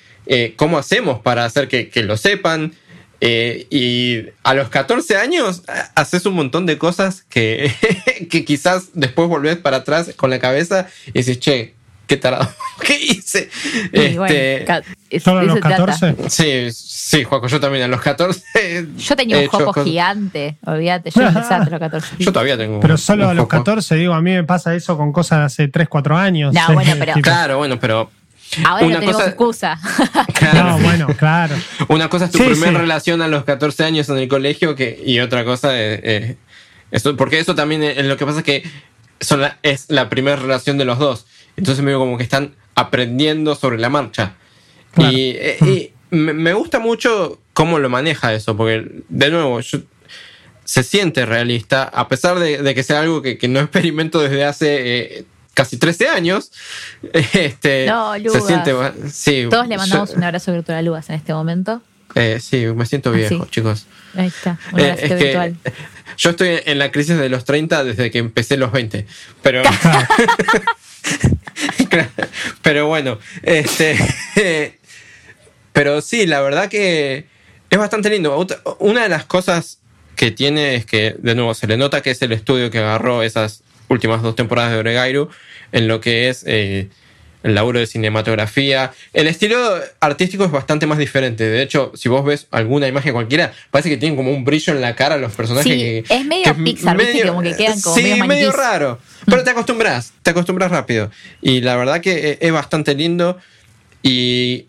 ¿cómo hacemos para hacer que, que lo sepan? Eh, y a los 14 años haces un montón de cosas que, que quizás después volvés para atrás con la cabeza y dices, che, qué tarado, ¿qué hice? Este, ¿Solo a los 14? Sí, sí, Juaco, yo también a los 14. Yo tenía un jopo gigante, olvídate, yo empecé a los 14. Yo todavía tengo Pero solo a los 14, digo, a mí me pasa eso con cosas de hace 3, 4 años. No, bueno, pero... Claro, bueno, pero Ahora una no tenemos excusa. Claro, bueno, claro. Una cosa es tu primera relación a los 14 años en el colegio que, y otra cosa es, eso, porque eso también es, lo que pasa es que es la primera relación de los dos. Entonces me como que están aprendiendo sobre la marcha. Y, eh, me gusta mucho cómo lo maneja eso, porque de nuevo, se siente realista, a pesar de, que sea algo que, no experimento desde hace eh, casi 13 años. Este, no, Se siente, sí, Todos le mandamos un abrazo virtual a Lugas en este momento. Eh, sí, me siento viejo, chicos. Ahí está, un eh, abrazo virtual. yo estoy en la crisis de los 30 desde que empecé los 20. Pero. pero bueno, este. pero sí, la verdad que es bastante lindo. Una de las cosas que tiene es que, de nuevo, se le nota que es el estudio que agarró esas últimas dos temporadas de Oregairu en lo que es eh, el laburo de cinematografía. El estilo artístico es bastante más diferente. De hecho, si vos ves alguna imagen cualquiera, parece que tienen como un brillo en la cara los personajes. Sí, es medio Pixar, medio, como que quedan como sí, medio, raro. Pero te acostumbras, te acostumbras rápido. Y la verdad que e, es bastante lindo. Y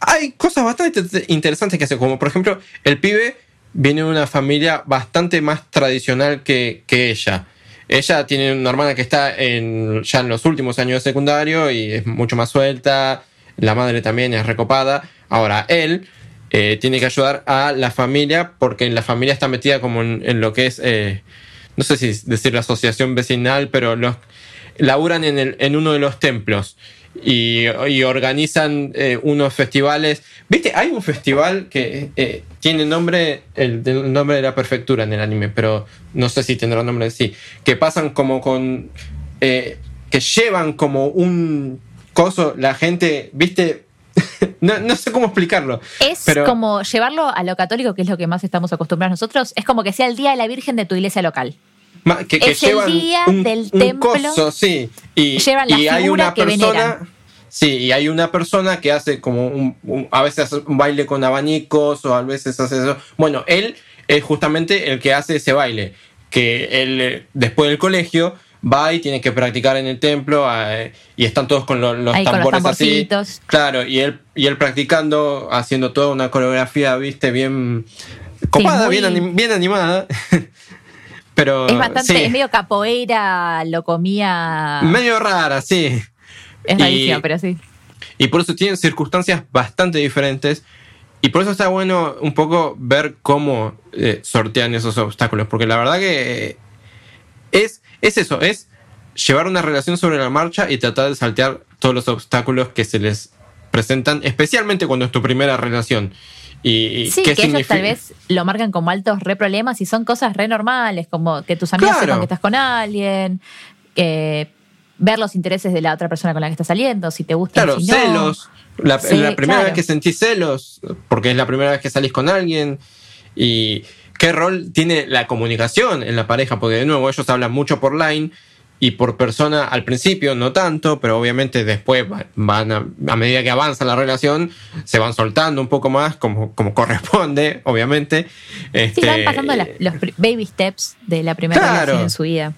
hay cosas bastante interesantes que hacer, como por ejemplo, el pibe viene de una familia bastante más tradicional que, que ella. Ella tiene una hermana que está en, ya en los últimos años de secundario y es mucho más suelta. La madre también es recopada. Ahora, él eh, tiene que ayudar a la familia porque la familia está metida como en, lo que es, eh, no sé si decir la asociación vecinal, pero los laburan en, el, en uno de los templos y, organizan eh, unos festivales. ¿Viste? Hay un festival que eh, tiene nombre, el, nombre de la prefectura en el anime, pero no sé si tendrá nombre sí. Que pasan como con. Eh, que llevan como un coso, la gente, ¿viste? no, sé cómo explicarlo. Es como llevarlo a lo católico, que es lo que más estamos acostumbrados nosotros. Es como que sea el día de la Virgen de tu iglesia local. Que, es el día del templo. sí. Y, llevan la hay una que persona. Sí, y hay una persona que hace como un, a veces hace un baile con abanicos o a veces hace eso. Bueno, él es justamente el que hace ese baile. Que él, eh, después del colegio, va y tiene que practicar en el templo eh, y están todos con los, tambores así. Claro, y él, y él practicando, haciendo toda una coreografía, viste, bien copada, bien, bien animada. Pero, es bastante, es medio capoeira, lo comía. Medio rara, sí. Es rarísimo, pero sí. Y por eso tienen circunstancias bastante diferentes. Y por eso está bueno un poco ver cómo eh, sortean esos obstáculos. Porque la verdad que es es eso, es llevar una relación sobre la marcha y tratar de saltear todos los obstáculos que se les presentan, especialmente cuando es tu primera relación. Y, sí, que ellos tal vez lo marcan como altos re problemas y son cosas re normales, como que tus amigos sepan que estás con alguien, ver los intereses de la otra persona con la que estás saliendo, si te gusta. Claro, celos. La, primera vez que sentís celos, porque es la primera vez que salís con alguien. Y qué rol tiene la comunicación en la pareja, porque de nuevo ellos hablan mucho por line y por persona al principio no tanto, pero obviamente después van a, medida que avanza la relación se van soltando un poco más como, como corresponde, obviamente. sí, van este, pasando los baby steps de la primera relación en su vida.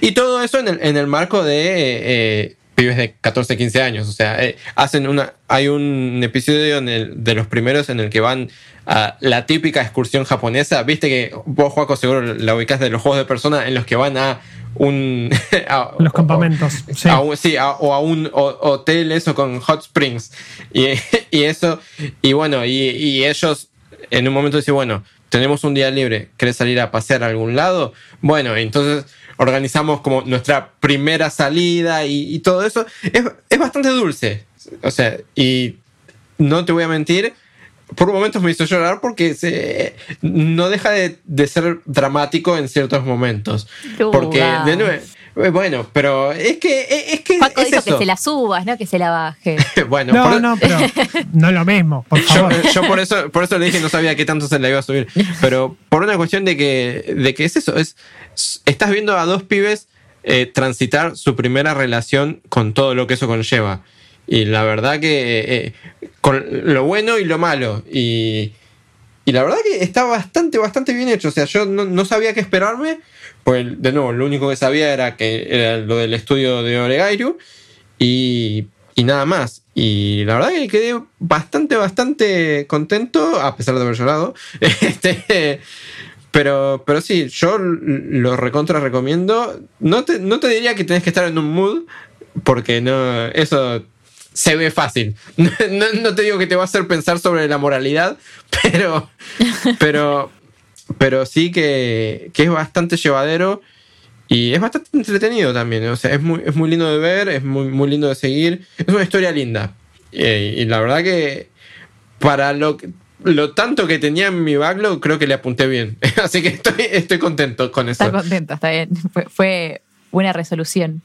Y todo eso en el, en el marco de eh, pibes de 14, 15 años. O sea, eh, hacen una. Hay un episodio en el, de los primeros en el que van a la típica excursión japonesa. Viste que vos, Juaco, seguro la ubicás de los juegos de persona en los que van a un. los campamentos. sí, o a un hotel, eso con hot springs. Y, y eso. Y bueno, y, y ellos en un momento dicen, bueno, tenemos un día libre, ¿querés salir a pasear a algún lado? Bueno, entonces organizamos como nuestra primera salida y, todo eso. Es, bastante dulce. O sea, y no te voy a mentir, por momentos me hizo llorar porque se, no deja de, ser dramático en ciertos momentos. porque, de nuevo, eh, bueno, pero es que es que Paco dijo que se la subas, no que se la baje. bueno, no, no, pero no es lo mismo. Por favor. Yo, por eso por eso le dije no sabía qué tanto se la iba a subir, pero por una cuestión de que de que es eso, es estás viendo a dos pibes eh, transitar su primera relación con todo lo que eso conlleva. Y la verdad que eh, con lo bueno y lo malo. Y, y, la verdad que está bastante, bastante bien hecho. O sea, yo no, no sabía qué esperarme. Pues de nuevo, lo único que sabía era que era lo del estudio de Oregairu. Y, y nada más. Y la verdad que quedé bastante, bastante contento, a pesar de haber llorado. Este, pero, pero sí, yo lo recontra recomiendo. No te, no te diría que tenés que estar en un mood, porque no, eso se ve fácil. No, te digo que te va a hacer pensar sobre la moralidad, pero, pero, pero sí que, que es bastante llevadero y es bastante entretenido también. O sea, es muy, es muy lindo de ver, es muy, muy lindo de seguir. Es una historia linda. Eh, y la verdad que para lo lo tanto que tenía en mi backlog, creo que le apunté bien. Así que estoy, estoy contento con eso. Está contento, está bien. Fue, buena resolución.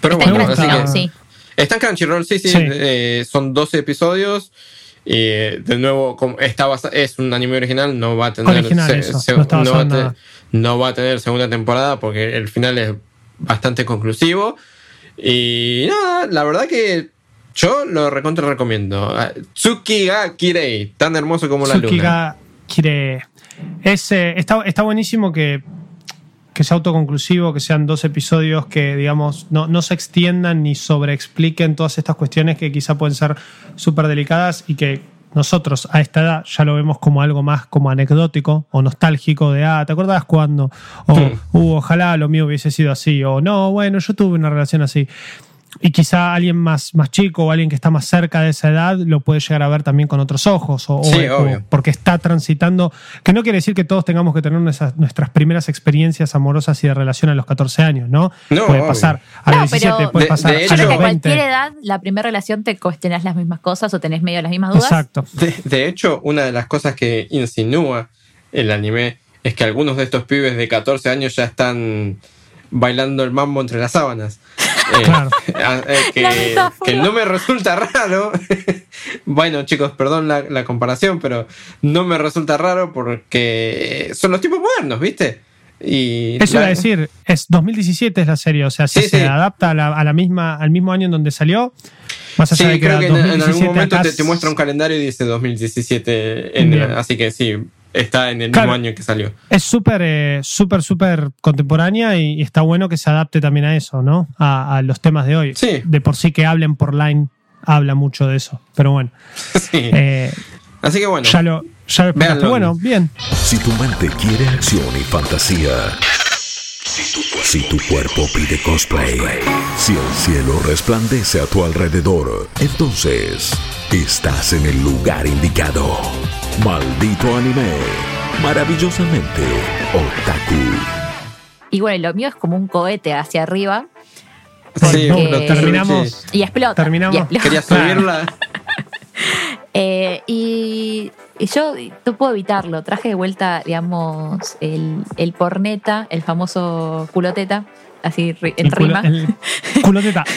Pero está bueno, en sí. Está en Crunchyroll, sí, sí. Eh, son 12 episodios. Y de nuevo, como es un anime original, no va a tener, no, va a tener segunda temporada porque el final es bastante conclusivo. Y nada, la verdad que yo lo recontra recomiendo. Ah, Tsuki ga Kirei, tan hermoso como la Tsuki luna. Kirei. Es, eh, está, está buenísimo que, que sea autoconclusivo, que sean dos episodios que, digamos, no, no se extiendan ni sobreexpliquen todas estas cuestiones que quizá pueden ser súper delicadas y que nosotros a esta edad ya lo vemos como algo más como anecdótico o nostálgico de, ah, ¿te acordás cuando? O, uh, ojalá lo mío hubiese sido así, o no, bueno, yo tuve una relación así y quizá alguien más, más chico o alguien que está más cerca de esa edad lo puede llegar a ver también con otros ojos o, porque está transitando, que no quiere decir que todos tengamos que tener nuestras, nuestras primeras experiencias amorosas y de relación a los 14 años, ¿no? puede pasar a los 17, puede pasar a los cualquier edad, la primera relación te cuestionas las mismas cosas o tenés medio las mismas dudas. Exacto. De, hecho, una de las cosas que insinúa el anime es que algunos de estos pibes de 14 años ya están bailando el mambo entre las sábanas. que, no me resulta raro. bueno, chicos, perdón la, comparación, pero no me resulta raro porque son los tipos modernos, ¿viste? Y Eso iba a decir, es 2017 es la serie, o sea, si se adapta a la, misma, al mismo año en donde salió, más allá de que, creo que en, algún momento te, muestra un calendario y dice 2017, así que sí, está en el mismo año que salió. Es súper, eh, súper, súper contemporánea y, está bueno que se adapte también a eso, ¿no? A, los temas de hoy. Sí. De por sí que hablen por line, habla mucho de eso, pero bueno. Sí. Eh, así que bueno. Ya lo, ya Bueno, bien. Si tu mente quiere acción y fantasía. Si tu cuerpo pide cosplay, si el cielo resplandece a tu alrededor, entonces estás en el lugar indicado. Maldito anime, maravillosamente otaku. Y bueno, lo mío es como un cohete hacia arriba. Sí, lo terminamos. Y explota. Terminamos. Quería subirla. Eh, y, yo no puedo evitarlo. Traje de vuelta, digamos, el, el porneta, el famoso culoteta, así en rima. el culoteta.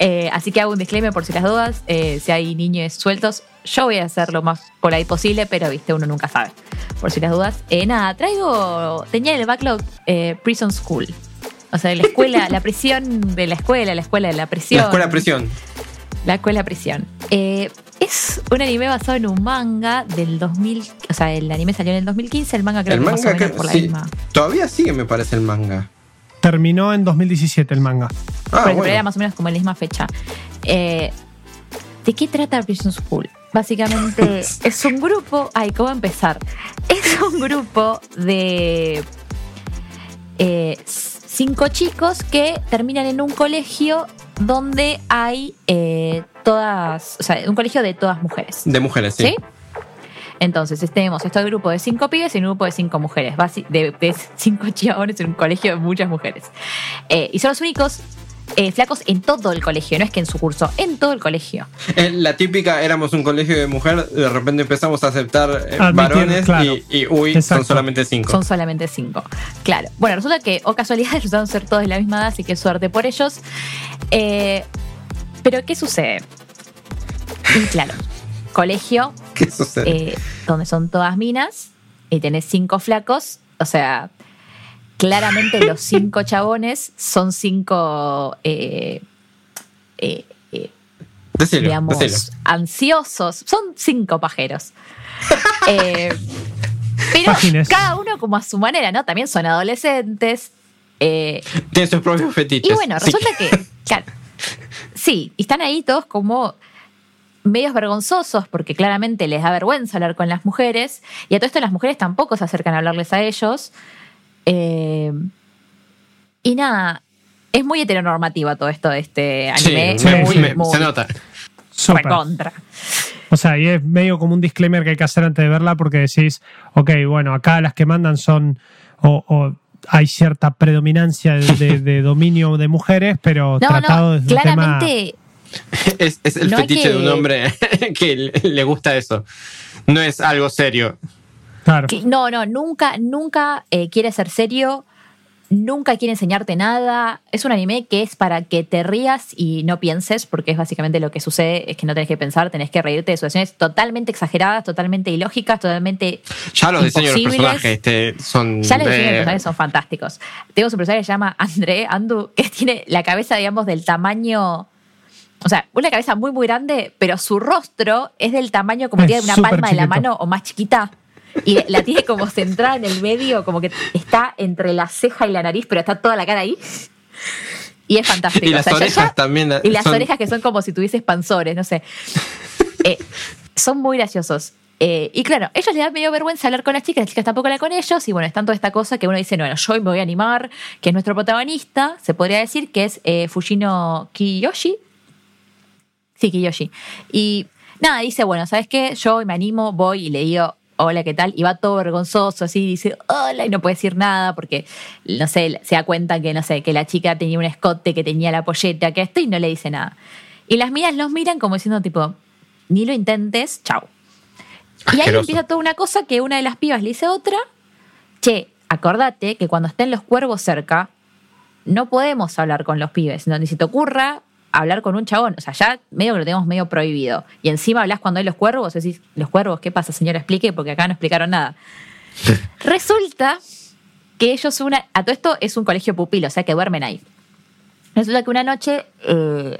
Eh, así que hago un disclaimer por si las dudas. Eh, si hay niños sueltos, yo voy a hacer lo más por ahí posible, pero viste, uno nunca sabe. Por si las dudas. nada, traigo. Tenía en el backlog Prison School. O sea, la escuela, la prisión de la escuela, la escuela de la prisión. La escuela prisión. La escuela prisión. Eh, es un anime basado en un manga del 2000, o sea, el anime salió en el 2015, el manga creo que manga más por la misma. Todavía sigue, me parece, el manga. Terminó en 2017 el manga. Ah, pero era más o menos como en la misma fecha. Eh, ¿De qué trata Prison School? Básicamente es un grupo. Ay, ¿cómo empezar? Es un grupo de eh, cinco chicos que terminan en un colegio donde hay eh, todas, o sea, un colegio de todas mujeres. De mujeres, sí. Entonces, tenemos este grupo de cinco pibes y un grupo de cinco mujeres, de, cinco chivones en un colegio de muchas mujeres. Eh, y son los únicos eh, flacos en todo el colegio, no es que en su curso, en todo el colegio. la típica, éramos un colegio de mujer, de repente empezamos a aceptar eh, varones y, uy, son solamente cinco. Son solamente cinco, claro. Bueno, resulta que, o casualidad, resultaron ser todos de la misma edad, así que suerte por ellos. Eh, pero, ¿qué sucede? claro, colegio, ¿Qué sucede? donde son todas minas y tenés cinco flacos, o sea, claramente los cinco chabones son cinco, eh, eh, eh, digamos, ansiosos. Son cinco pajeros. pero cada uno como a su manera, ¿no? También son adolescentes. Tienen sus propios fetiches. Y bueno, resulta que, claro, sí, están ahí todos como medios vergonzosos porque claramente les da vergüenza hablar con las mujeres y a todo esto las mujeres tampoco se acercan a hablarles a ellos eh, y nada, es muy heteronormativa todo esto de este anime. se nota. contra. O sea, y es medio como un disclaimer que hay que hacer antes de verla porque decís, ok, bueno, acá las que mandan son o, hay cierta predominancia de, dominio de mujeres, pero tratado desde claramente, Es, el fetiche de un hombre que le gusta eso. No es algo serio no, no, nunca, nunca eh, quiere ser serio, nunca quiere enseñarte nada. Es un anime que es para que te rías y no pienses, porque es básicamente lo que sucede, es que no tenés que pensar, tenés que reírte de situaciones totalmente exageradas, totalmente ilógicas, totalmente. Ya los diseños de los personajes este, son. Ya los diseños de los personajes son fantásticos. Tengo un personaje que se llama André Andu, que tiene la cabeza, digamos, del tamaño. O sea, una cabeza muy, muy grande, pero su rostro es del tamaño como tiene una palma de la mano o más chiquita y la tiene como centrada en el medio, como que está entre la ceja y la nariz, pero está toda la cara ahí. Y es fantástico. Y las orejas también. Y las orejas que son como si tuvieses panzores, no sé. Eh, son muy graciosos. Eh, y claro, ellos les dan medio vergüenza hablar con las chicas, las chicas tampoco hablan con ellos, y bueno, es tanto esta cosa que uno dice, bueno, yo me voy a animar, que es nuestro protagonista, se podría decir que es eh, Fujino Kiyoshi. Sí, Kiyoshi. Y nada, dice, bueno, ¿sabes qué? Yo me animo, voy y le digo, hola, ¿qué tal? Y va todo vergonzoso, así, dice, hola, y no puede decir nada porque, no sé, se da cuenta que, no sé, que la chica tenía un escote, que tenía la polleta, que esto, y no le dice nada. Y las miras los miran como diciendo, tipo, ni lo intentes, chau. Y ahí empieza toda una cosa que una de las pibas le dice a otra, che, acordate que cuando estén los cuervos cerca, no podemos hablar con los pibes. Ni se te ocurra hablar con un chabón. O sea, ya medio que lo tenemos medio prohibido. Y encima hablas cuando hay los cuervos, decís, ¿los cuervos qué pasa, señora? Explique, porque acá no explicaron nada. Resulta que ellos una. A todo esto es un colegio pupilo, o sea que duermen ahí. Resulta que una noche. Eh,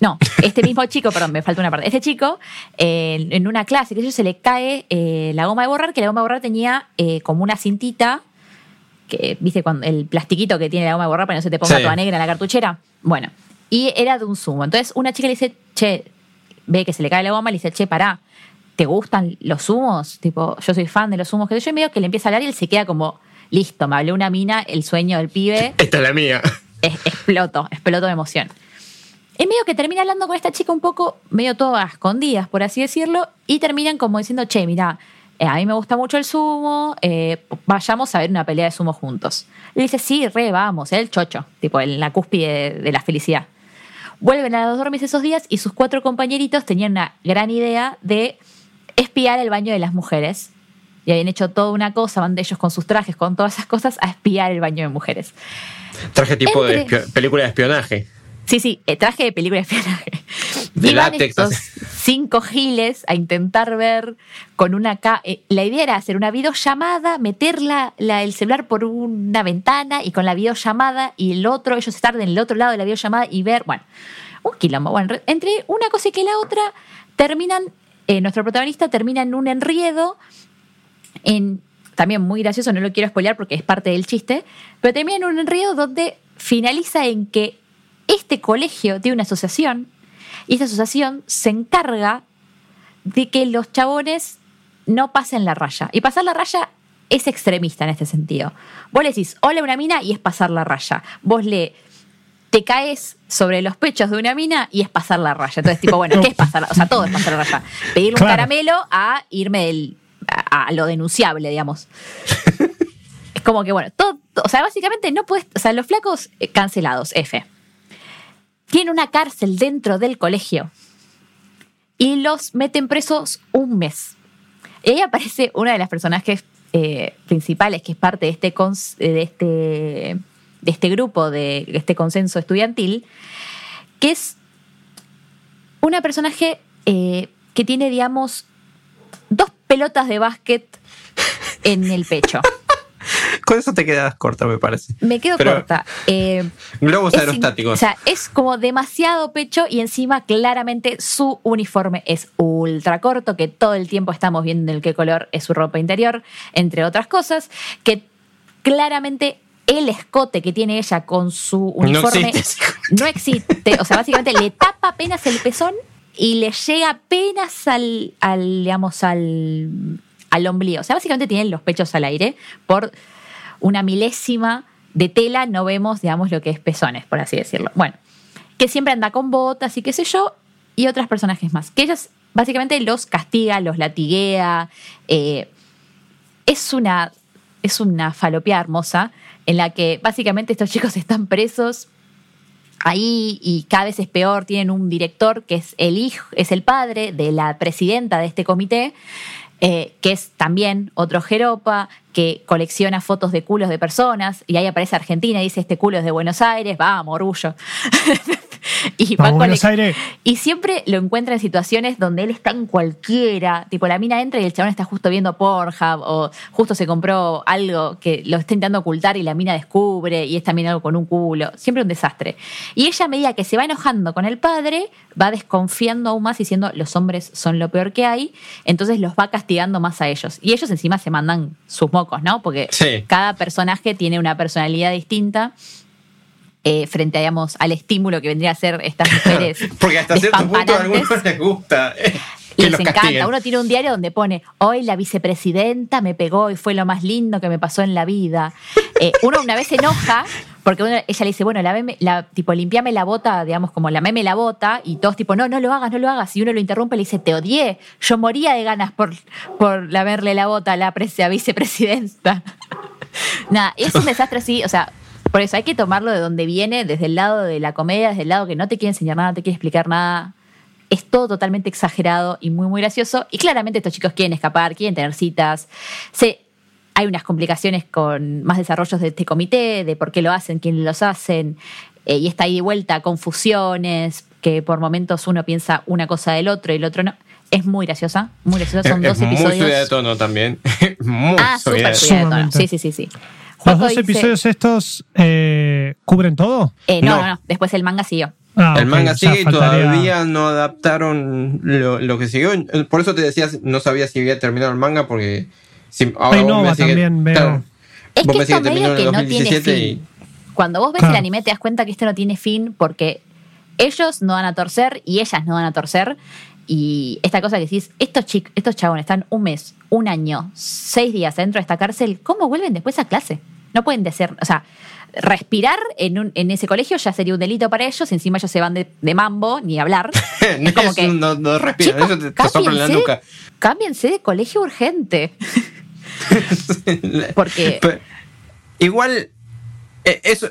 no, este mismo chico, perdón, me falta una parte. Este chico, en una clase, que ellos se le cae eh, la goma de borrar, que la goma de borrar tenía eh, como una cintita, que, viste, cuando el plastiquito que tiene la goma de borrar para que no se te ponga toda negra en la cartuchera. Bueno, y era de un zumo. Entonces, una chica le dice, che, ve que se le cae la goma, le dice, che, pará, ¿te gustan los zumos? Tipo, yo soy fan de los zumos. Que yo medio que le empieza a hablar y él se queda como, listo, me habló una mina, el sueño del pibe. Esta es la mía. Es, exploto, exploto de emoción. Es medio que termina hablando con esta chica un poco, medio todo a escondidas, por así decirlo, y terminan como diciendo, che, mira, eh, a mí me gusta mucho el sumo, eh, vayamos a ver una pelea de sumo juntos. Le dice, sí, re, vamos, el chocho, tipo en la cúspide de, la felicidad. Vuelven a los dormis esos días y sus cuatro compañeritos tenían una gran idea de espiar el baño de las mujeres. Y habían hecho toda una cosa, van de ellos con sus trajes, con todas esas cosas, a espiar el baño de mujeres. Traje tipo de película de espionaje. Sí, sí, eh, traje de película de espionaje. De látex. cinco giles a intentar ver con una... Eh, la idea era hacer una videollamada, meter la, el celular por una ventana y con la videollamada y el otro, ellos estar en el otro lado de la videollamada y ver, bueno, un quilombo. Bueno, entre una cosa y que la otra terminan, eh, nuestro protagonista termina en un enriedo, en también muy gracioso, no lo quiero spoilear porque es parte del chiste, pero termina en un enredo donde finaliza en que este colegio tiene una asociación y esa asociación se encarga de que los chabones no pasen la raya. Y pasar la raya es extremista en este sentido. Vos le decís, hola una mina y es pasar la raya. Vos le te caes sobre los pechos de una mina y es pasar la raya. Entonces, tipo, bueno, ¿qué es pasar? O sea, todo es pasar la raya. Pedirle un caramelo a irme del, a, lo denunciable, digamos. es como que, bueno, todo, o sea, básicamente no puedes, o sea, los flacos eh, cancelados, F tiene una cárcel dentro del colegio y los meten presos un mes. Y ahí aparece una de las personajes eh, principales, que es parte de este, eh, de este, de este grupo, de este consenso estudiantil, que es una personaje eh, que tiene, digamos, dos pelotas de básquet en el pecho. Con eso te quedas corta, me parece. Me quedo corta. Eh, globos aerostáticos. O sea, es como demasiado pecho y encima claramente su uniforme es ultra corto, que todo el tiempo estamos viendo en qué color es su ropa interior, entre otras cosas, que claramente el escote que tiene ella con su uniforme no existe. O sea, básicamente le tapa apenas el pezón y le llega apenas al, al digamos, al, al ombligo. O sea, básicamente tienen los pechos al aire por una milésima de tela no vemos, digamos, lo que es pezones, por así decirlo. Bueno, que siempre anda con botas y qué sé yo, y otros personajes más. Que ellas básicamente los castiga, los latiguea. Eh, es una. Es una falopía hermosa en la que básicamente estos chicos están presos ahí y cada vez es peor. Tienen un director que es el hijo, es el padre de la presidenta de este comité, eh, que es también otro jeropa, que colecciona fotos de culos de personas, y ahí aparece Argentina y dice, este culo es de Buenos Aires, vamos, orgullo. y, Buenos Aires. y siempre lo encuentra en situaciones donde él está en cualquiera, tipo la mina entra y el chabón está justo viendo Pornhub, o justo se compró algo que lo está intentando ocultar y la mina descubre, y es también algo con un culo, siempre un desastre. Y ella a medida que se va enojando con el padre, va desconfiando aún más diciendo, los hombres son lo peor que hay, entonces los va castigando más a ellos. Y ellos encima se mandan sus ¿no? Porque cada personaje tiene una personalidad distinta. Eh, frente digamos, al estímulo que vendría a ser estas mujeres. Porque hasta cierto punto a algunos les gusta. Eh, les encanta. Uno tiene un diario donde pone, hoy la vicepresidenta me pegó y fue lo más lindo que me pasó en la vida. Eh, uno una vez se enoja porque ella le dice, bueno, la, tipo, limpiame la bota, digamos, como la meme la bota, y todos tipo, no, no lo hagas, no lo hagas. Y uno lo interrumpe y le dice, te odié, yo moría de ganas por, por lamerle la bota a la vicepresidenta. Nada, es un desastre así, o sea, por eso hay que tomarlo de donde viene, desde el lado de la comedia, desde el lado que no te quiere enseñar nada, no te quiere explicar nada. Es todo totalmente exagerado y muy, muy gracioso. Y claramente estos chicos quieren escapar, quieren tener citas. Se hay unas complicaciones con más desarrollos de este comité, de por qué lo hacen, quiénes los hacen, eh, y está ahí de vuelta, confusiones, que por momentos uno piensa una cosa del otro y el otro no. Es muy graciosa, muy graciosa. Son dos episodios. Muy de tono también. muy ah, súper de tono. Sí, sí, sí, sí. ¿Los dos episodios estos eh, cubren todo? Eh, no, no, no, Después el manga siguió. Ah, el manga sigue y todavía no adaptaron lo, que siguió. Por eso te decías, no sabía si había terminado el manga porque si, ahora vos me también veo. es que esto medio que no tiene fin. Cuando vos ves el anime te das cuenta que este no tiene fin porque ellos no van a torcer y ellas no van a torcer. Y esta cosa que decís, estos, chicos, estos chabones están un mes, un año, seis días dentro de esta cárcel, ¿cómo vuelven después a clase? No pueden decir, o sea, respirar en, un, en ese colegio ya sería un delito para ellos, encima ellos se van de, mambo, ni hablar. no, como que, no, no respiran, eso te, te la nuca. Cámbiense de colegio urgente. Porque... igual, eh, es,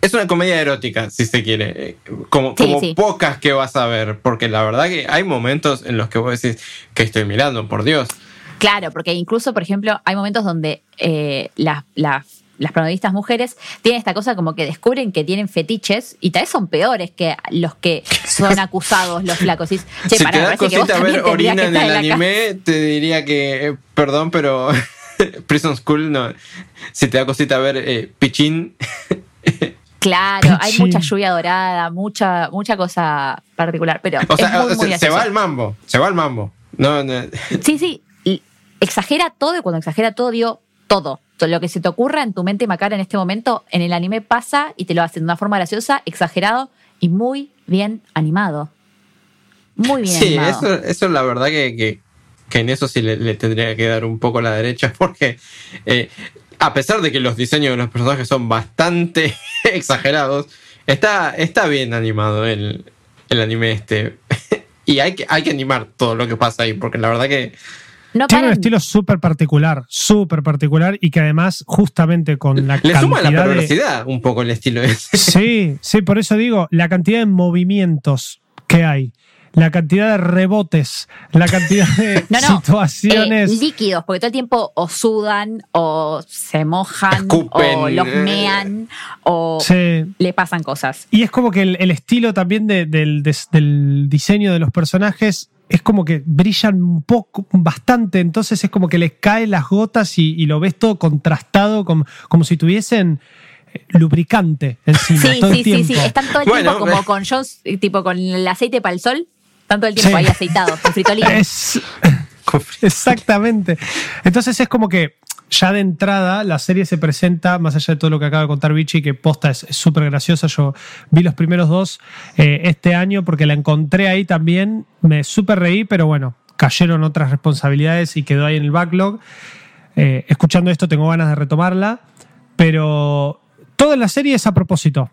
es, una comedia erótica, si se quiere. Eh, como, pocas que vas a ver. Porque la verdad que hay momentos en los que vos decís que estoy mirando, por Dios. Claro, porque incluso, por ejemplo, hay momentos donde eh, las, las las mujeres tienen esta cosa como que descubren que tienen fetiches y tal vez son peores que los que son acusados los flacos. si te da cosita ver orina en el anime, te diría que, perdón, pero Prison School no. Si te da cosita ver eh, Pichín. Claro, hay mucha lluvia dorada, mucha, mucha cosa particular, pero se, va al mambo, se va al mambo. No, Sí, sí, exagera todo y cuando exagera todo, digo todo. Lo que se te ocurra en tu mente macara en este momento, en el anime pasa y te lo hacen de una forma graciosa, exagerado y muy bien animado. Muy bien animado. Sí, eso, eso la verdad que, que en eso sí le, tendría que dar un poco la derecha, porque eh, a pesar de que los diseños de los personajes son bastante exagerados, está, está bien animado el, el anime este. y hay que, hay que animar todo lo que pasa ahí, porque la verdad que... Tiene un estilo súper particular, súper particular y que además justamente con la Le suma la perversidad un poco el estilo ese. Sí, sí, por eso digo, la cantidad de movimientos que hay la cantidad de rebotes, la cantidad de situaciones. Eh, líquidos, porque todo el tiempo o sudan, o se mojan, o los mean, o le pasan cosas. Y es como que el, estilo también del, diseño de los personajes es como que brillan un poco, bastante, entonces es como que les caen las gotas y, lo ves todo contrastado, como, como si tuviesen eh, lubricante encima. Sí, todo sí, el tiempo. sí, sí. Están todo el tiempo como con Jones, tipo con el aceite para el sol, tanto el tiempo ahí aceitado, con fritolino. exactamente. Entonces es como que ya de entrada la serie se presenta, más allá de todo lo que acaba de contar Vichy, que posta es súper graciosa. Yo vi los primeros dos eh, este año porque la encontré ahí también. Me súper reí, pero bueno, cayeron otras responsabilidades y quedó ahí en el backlog. Eh, escuchando esto tengo ganas de retomarla, pero toda la serie es a propósito.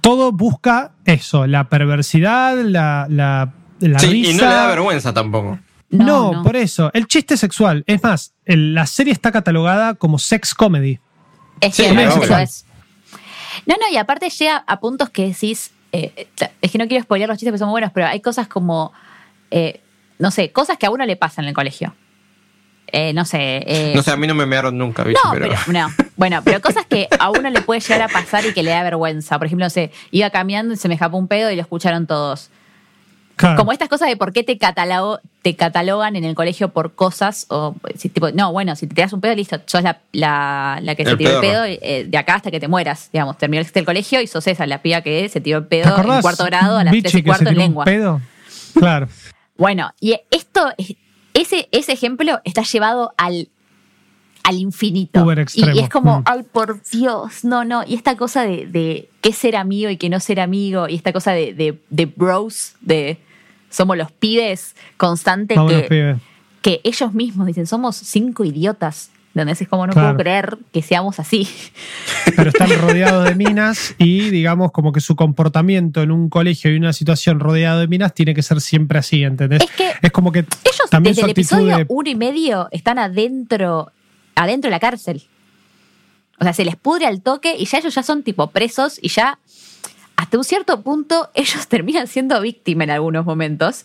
Todo busca eso, la perversidad, la, la sí, Y no le da vergüenza tampoco. No, por eso. El chiste sexual. Es más, la serie está catalogada como sex comedy. Es que lo es. No, no, y aparte llega a puntos que decís. Eh, es que no quiero spoiler los chistes porque son muy buenos, pero hay cosas como. Eh, no sé, cosas que a uno le pasan en el colegio. Eh, no sé. no sé, a mí no me mearon nunca, no, pero... no. Bueno, pero cosas que a uno le puede llegar a pasar y que le da vergüenza. Por ejemplo, no sé, iba caminando y se me escapó un pedo y lo escucharon todos. Como estas cosas de por qué te, te catalogan en el colegio por cosas, o si, tipo, no, bueno, si te das un pedo, listo, sos la, la, que se tiró el pedo eh, de acá hasta que te mueras, digamos, terminaste el colegio y sos esa, la piba que se tiró el pedo en cuarto grado a las tres y cuarto en lengua. Pedo? Claro. bueno, y esto, ese, ese ejemplo está llevado al al infinito. Y, es como, mm. ay, por Dios, no, no. Y esta cosa de, de qué ser amigo y qué no ser amigo, y esta cosa de, de, de bros, de somos los pibes constante que, que ellos mismos dicen, somos cinco idiotas. Donde es como no puedo creer que seamos así. Pero están rodeados de minas y digamos como que su comportamiento en un colegio y una situación rodeado de minas tiene que ser siempre así, ¿entendés? Es que es como que ellos desde el episodio uno y medio están adentro, adentro de la cárcel. O sea, se les pudre al toque y ya ellos ya son tipo presos y ya hasta un cierto punto ellos terminan siendo víctimas en algunos momentos.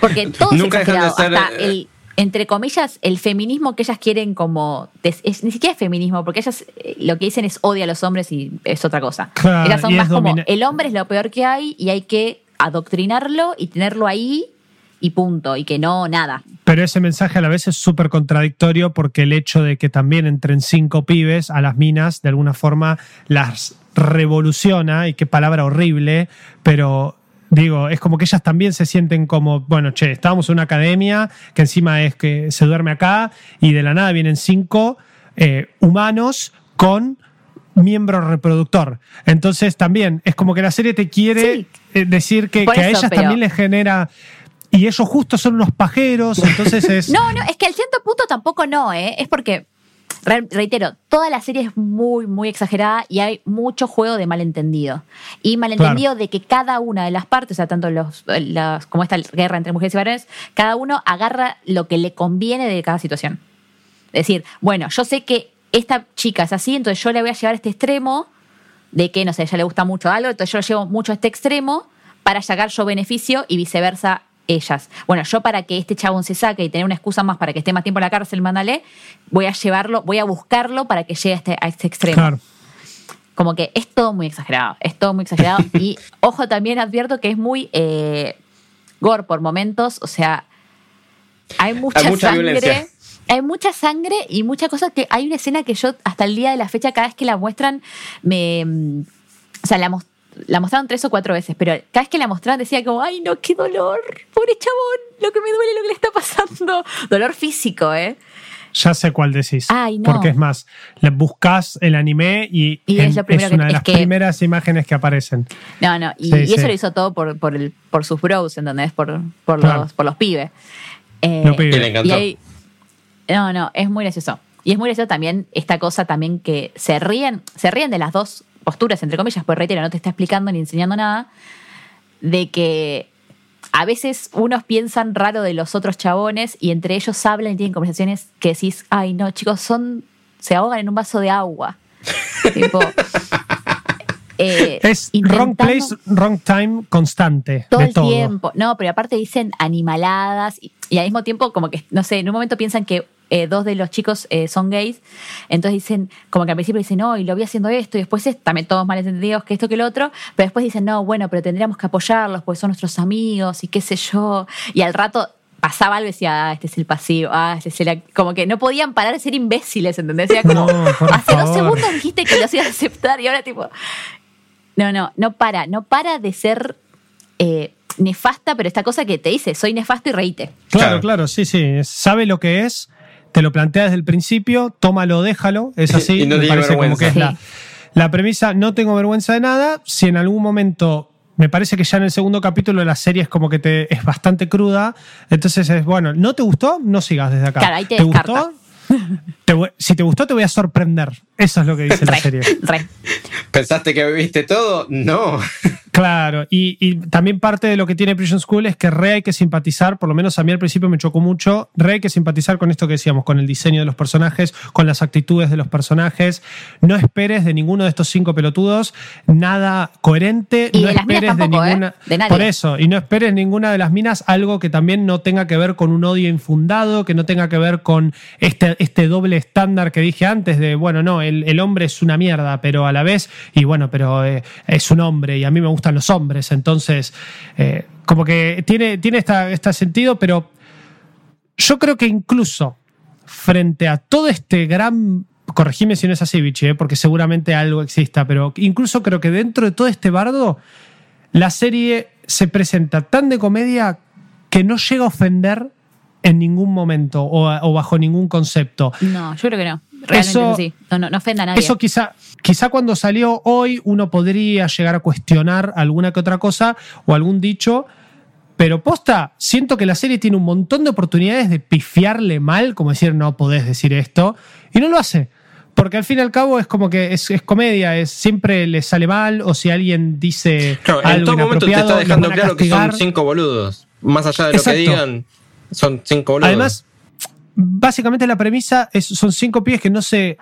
Porque todo Nunca se hasta eh, entre comillas, el feminismo que ellas quieren como. ni siquiera es feminismo, porque ellas eh, lo que dicen es odia a los hombres y es otra cosa. ellas son más como el hombre es lo peor que hay y hay que adoctrinarlo y tenerlo ahí y punto, y que no, nada. Pero ese mensaje a la vez es súper contradictorio porque el hecho de que también entren cinco pibes a las minas, de alguna forma las revoluciona, y qué palabra horrible, pero digo, es como que ellas también se sienten como, bueno, che, estábamos en una academia que encima es que se duerme acá y de la nada vienen cinco eh, humanos con miembro reproductor. Entonces también es como que la serie te quiere eh, decir que, a ellas también les genera... Y ellos justo son unos pajeros, entonces es... no, no, es que al cierto punto tampoco no, ¿eh? Es porque, reitero, toda la serie es muy, muy exagerada y hay mucho juego de malentendido. Y malentendido de que cada una de las partes, o sea, tanto los, como esta guerra entre mujeres y varones, cada uno agarra lo que le conviene de cada situación. Es decir, bueno, yo sé que esta chica es así, entonces yo le voy a llevar a este extremo de que, no sé, a ella le gusta mucho algo, entonces yo lo llevo mucho a este extremo para sacar yo beneficio y viceversa ellas. Bueno, yo para que este chabón se saque y tener una excusa más para que esté más tiempo en la cárcel, mándale, voy a llevarlo, voy a buscarlo para que llegue a este, a este extremo. Como que es todo muy exagerado, es todo muy exagerado. y ojo, también advierto que es muy eh, gore por momentos, o sea, hay mucha, sangre hay mucha sangre y mucha cosa que hay una escena que yo hasta el día de la fecha cada vez que la muestran me o sea la, la mostraron tres o cuatro veces pero cada vez que la mostraban decía como ay no qué dolor pobre chabón lo que me duele lo que le está pasando dolor físico eh ya sé cuál decís. Ay, no. Porque es más, le buscas el anime y, es, una de las primeras imágenes que aparecen. No, no, y, eso lo hizo todo por, por, el, por sus bros, ¿entendés? Por, por, los, por los pibes. Eh, los pibes. Y le encantó. Y no, no, es muy gracioso. Y es muy gracioso también esta cosa también que se ríen, se ríen de las dos posturas, entre comillas, pues reitero, no te está explicando ni enseñando nada, de que a veces unos piensan raro de los otros chabones y entre ellos hablan y tienen conversaciones que decís, ay no, chicos, son, se ahogan en un vaso de agua. tipo, eh, es wrong place, wrong time constante. Todo el tiempo. No, pero aparte dicen animaladas y, y, al mismo tiempo como que, no sé, en un momento piensan que eh, dos de los chicos eh, son gays, entonces dicen, como que al principio dicen, no, y lo vi haciendo esto, y después es, también todos malentendidos que esto que lo otro, pero después dicen, no, bueno, pero tendríamos que apoyarlos, porque son nuestros amigos, y qué sé yo, y al rato pasaba algo y decía, ah, este es el pasivo, ah, este es el... Como que no podían parar de ser imbéciles, ¿entendés? Decía como, hace dos segundos dijiste que los ibas a aceptar, y ahora tipo... No, no, no para, no para de ser... Eh, nefasta, pero esta cosa que te dice, soy nefasto y reíte. Claro, claro, sí, sí. Sabe lo que es, te lo plantea desde el principio, tómalo, déjalo, es así. me parece como que es la, premisa, no tengo vergüenza de nada. Si en algún momento me parece que ya en el segundo capítulo de la serie es como que te es bastante cruda. Entonces es, bueno, ¿no te gustó? No sigas desde acá. Claro, te, gustó? Si te gustó, te voy a sorprender. Eso es lo que dice la serie. ¿Pensaste que viste todo? No. Claro, y, también parte de lo que tiene Prison School es que re hay que simpatizar, por lo menos a mí al principio me chocó mucho, re hay que simpatizar con esto que decíamos, con el diseño de los personajes, con las actitudes de los personajes. No esperes de ninguno de estos cinco pelotudos nada coherente. Y no de esperes de ninguna. ¿eh? Por eso, y no esperes ninguna de las minas algo que también no tenga que ver con un odio infundado, que no tenga que ver con este, este doble estándar que dije antes de, bueno, no, el, hombre es una mierda, pero a la vez, y bueno, pero eh, es un hombre y a mí me gusta los hombres. Entonces, eh, como que tiene, tiene este sentido, pero yo creo que incluso frente a todo este gran corregime si no es así, Vichy, eh, porque seguramente algo exista, pero incluso creo que dentro de todo este bardo, la serie se presenta tan de comedia que no llega a ofender en ningún momento o, bajo ningún concepto. No, yo creo que no. Realmente sí. No, no, ofenda a nadie. Eso quizá, quizá cuando salió hoy uno podría llegar a cuestionar alguna que otra cosa o algún dicho, pero posta, siento que la serie tiene un montón de oportunidades de pifiarle mal, como decir, no podés decir esto, y no lo hace. Porque al fin y al cabo es como que es, comedia, es siempre le sale mal, o si alguien dice. Claro, en todo momento te está dejando claro que son cinco boludos. Más allá de lo que digan, son cinco boludos. Además, básicamente la premisa es, son cinco pies que no se.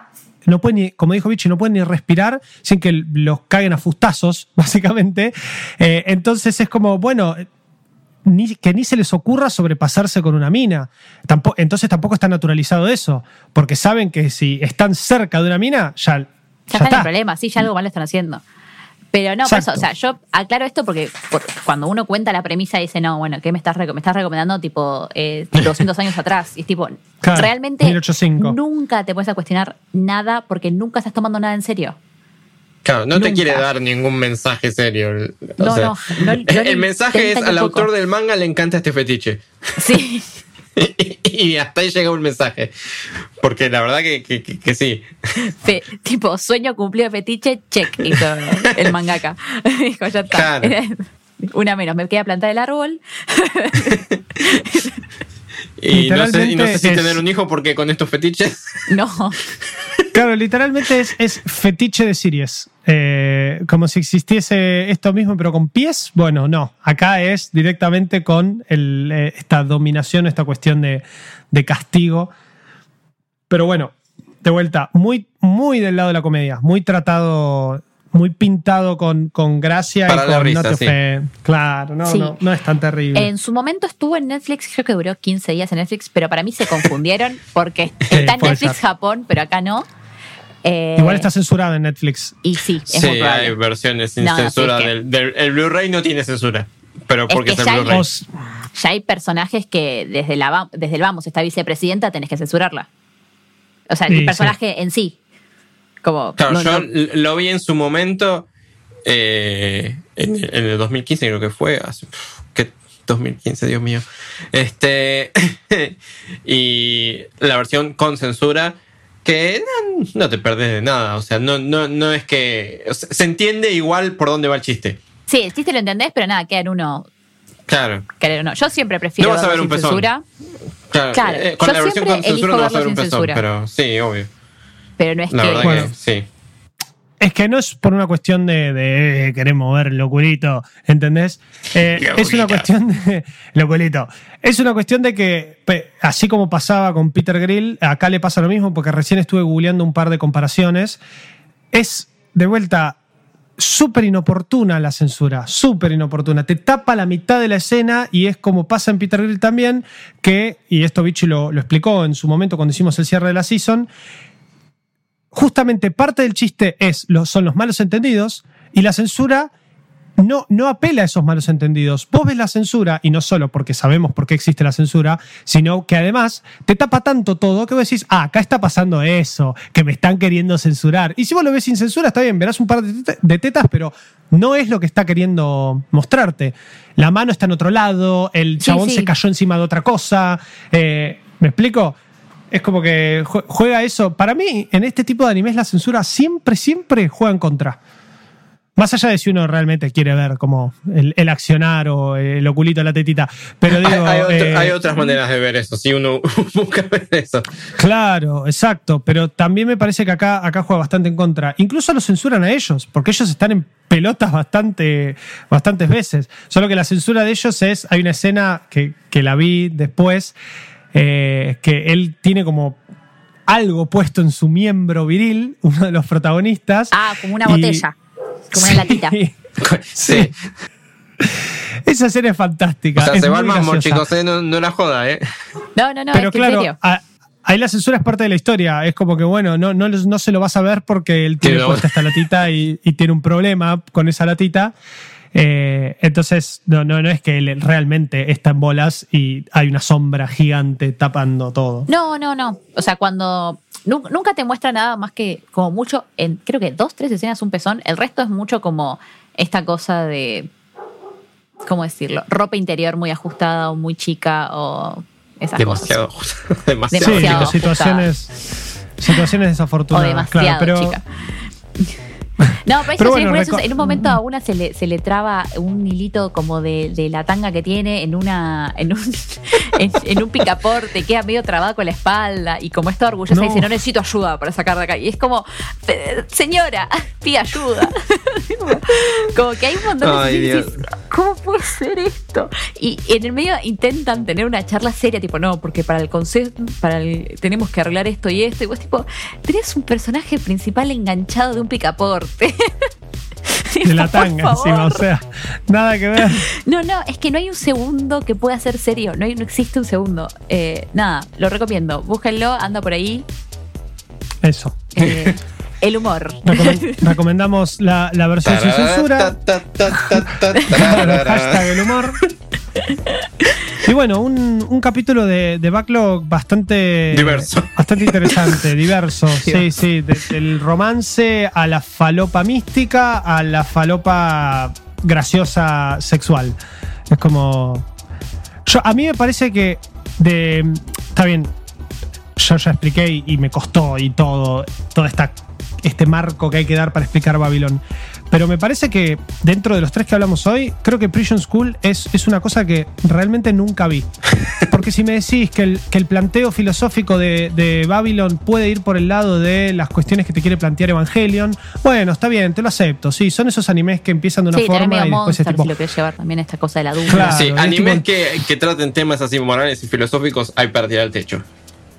No pueden ni, como dijo Vichy, no pueden ni respirar sin que los caguen a fustazos, básicamente. Eh, entonces es como, bueno, ni, que ni se les ocurra sobrepasarse con una mina. entonces tampoco está naturalizado eso, porque saben que si están cerca de una mina, ya. Ya, está, el problema, sí, ya algo mal están haciendo. Pero no, por eso, o sea, yo aclaro esto porque cuando uno cuenta la premisa dice, no, bueno, ¿qué me estás, me estás recomendando tipo 200 eh, años atrás? Y es tipo, realmente nunca te puedes cuestionar nada porque nunca estás tomando nada en serio. Claro, no te quiere dar ningún mensaje serio. no, no, El mensaje es al autor del manga le encanta este fetiche. Sí. y, hasta ahí llega un mensaje. Porque la verdad que, que, sí. tipo, sueño cumplido fetiche, check. Hizo el mangaka. Dijo, ya está. Una menos, me queda plantar el árbol. y, no sé, y no sé si tener un hijo porque con estos fetiches. No. Claro, literalmente es, fetiche de series. Eh, como si existiese esto mismo, pero con pies. Bueno, no. Acá es directamente con eh, esta dominación, esta cuestión de, castigo. Pero bueno, de vuelta, muy, muy del lado de la comedia, muy tratado, muy pintado con, con gracia y con no Claro, no, no, es tan terrible. En su momento estuvo en Netflix, creo que duró 15 días en Netflix, pero para mí se confundieron porque está en Netflix Japón, pero acá no. Eh, Igual está censurada en Netflix. Y sí, es sí, hay versiones sin censura. del, el Blu-ray no tiene censura. Pero porque es, el Blu-ray. Ya hay personajes que desde, la, desde el vamos, esta vicepresidenta, tenés que censurarla. O sea, el personaje en sí. Como, claro, yo lo vi en su momento. Eh, en, el 2015 creo que fue. Hace, ¿qué? 2015, Dios mío. Este. y la versión con censura que no, te perdés de nada. O sea, no, no, no es que. se entiende igual por dónde va el chiste. Sí, el chiste lo entendés, pero nada, queda en uno. Claro. no. Yo siempre prefiero no vas a ver un censura. Claro, claro. Eh, con la versión con censura no vas a ver un pezón, pero sí, obvio. Pero no es la que. Verdad que sí. Es que no es por una cuestión de, de queremos ver locurito, ¿entendés? Eh, es una cuestión de. Locurito. Es una cuestión de que, así como pasaba con Peter Grill, acá le pasa lo mismo, porque recién estuve googleando un par de comparaciones. Es, de vuelta, súper inoportuna la censura, súper inoportuna. Te tapa la mitad de la escena y es como pasa en Peter Grill también, que, y esto Vichy lo, lo explicó en su momento cuando hicimos el cierre de la season, justamente parte del chiste es, son los malos entendidos y la censura no, no apela a esos malos entendidos. Vos ves la censura, y no solo porque sabemos por qué existe la censura, sino que además te tapa tanto todo que vos decís, ah, acá está pasando eso, que me están queriendo censurar. Y si vos lo ves sin censura, está bien, verás un par de tetas, pero no es lo que está queriendo mostrarte. La mano está en otro lado, el chabón se cayó encima de otra cosa. Eh, ¿Me explico? Es como que juega eso. Para mí, en este tipo de animes, la censura siempre, siempre juega en contra. Más allá de si uno realmente quiere ver como el, accionar o el oculito la tetita. Pero digo. Eh, hay, otras maneras de ver eso, si uno busca ver eso. Claro, exacto. Pero también me parece que acá, acá juega bastante en contra. Incluso lo censuran a ellos, porque ellos están en pelotas bastante, bastantes veces. Solo que la censura de ellos es. Hay una escena que, que la vi después eh, que él tiene como algo puesto en su miembro viril, uno de los protagonistas. Ah, como una botella, como una latita. sí. Esa escena es fantástica. O sea, se va al chicos, eh, no, la joda, ¿eh? No, no, no, Pero claro, ahí la censura es parte de la historia. Es como que, bueno, no, no, no se lo vas a ver porque él tiene puesta esta latita y, y, tiene un problema con esa latita. Eh, entonces, no, no, no es que él realmente está en bolas y hay una sombra gigante tapando todo. No, no, no. O sea, cuando nunca te muestra nada más que como mucho, en creo que dos, tres escenas un pezón. El resto es mucho como esta cosa de, ¿cómo decirlo? Ropa interior muy ajustada o muy chica o esas demasiado, cosas. demasiado, demasiado situaciones, situaciones desafortunadas. O demasiado claro, chica. No, pero, en un momento a una se le, se le traba un hilito como de, de la tanga que tiene en una en un, en, un picaporte, queda medio trabado con la espalda y como está orgullosa dice, no necesito ayuda para sacar de acá. Y es como, señora, pide ayuda. como que hay un montón de ¿cómo puede ser esto? Y en el medio intentan tener una charla seria, tipo, no, porque para el consejo, para el, tenemos que arreglar esto y esto. Y vos tipo, tenés un personaje principal enganchado de un picaporte. De la tanga encima, o sea, nada que ver. No, no, es que no hay un segundo que pueda ser serio, no, hay, no existe un segundo. Eh, nada, lo recomiendo, búsquenlo, anda por ahí. Eso. Eh, el humor. recomendamos la, versión sin censura. Hashtag el humor. Y bueno, un, capítulo de, backlog bastante. Diverso. Bastante interesante, diverso. Sí, sí. del romance a la falopa mística a la falopa graciosa sexual. Es como. Yo, a mí me parece que. De, está bien, yo ya expliqué y me costó y todo, toda esta este marco que hay que dar para explicar Babylon. Pero me parece que dentro de los tres que hablamos hoy, creo que Prison School es, es una cosa que realmente nunca vi. Porque si me decís que el, que el planteo filosófico de, de, Babylon puede ir por el lado de las cuestiones que te quiere plantear Evangelion, bueno, está bien, te lo acepto. Sí, son esos animes que empiezan de una forma y después es tipo... si lo quieres llevar también esta cosa de la duda. sí, animes que, que traten temas así morales y filosóficos hay para tirar el techo.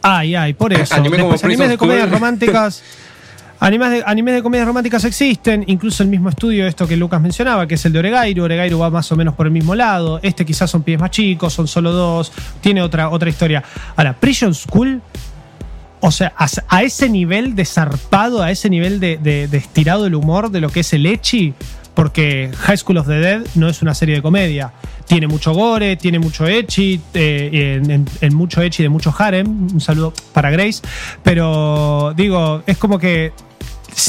Ay, ay, por eso. Después, animes de comedias románticas. Animes de, animes de comedias románticas existen, incluso el mismo estudio, esto que Lucas mencionaba, que es el de Oregairu. Oregairu va más o menos por el mismo lado. Este quizás son pies más chicos, son solo dos, tiene otra, otra historia. Ahora, Prison School, o sea, a, ese nivel de zarpado, a ese nivel de, de, estirado el humor de lo que es el Echi, porque High School of the Dead no es una serie de comedia. Tiene mucho gore, tiene mucho echi, eh, en, mucho echi de mucho harem. Un saludo para Grace. Pero digo, es como que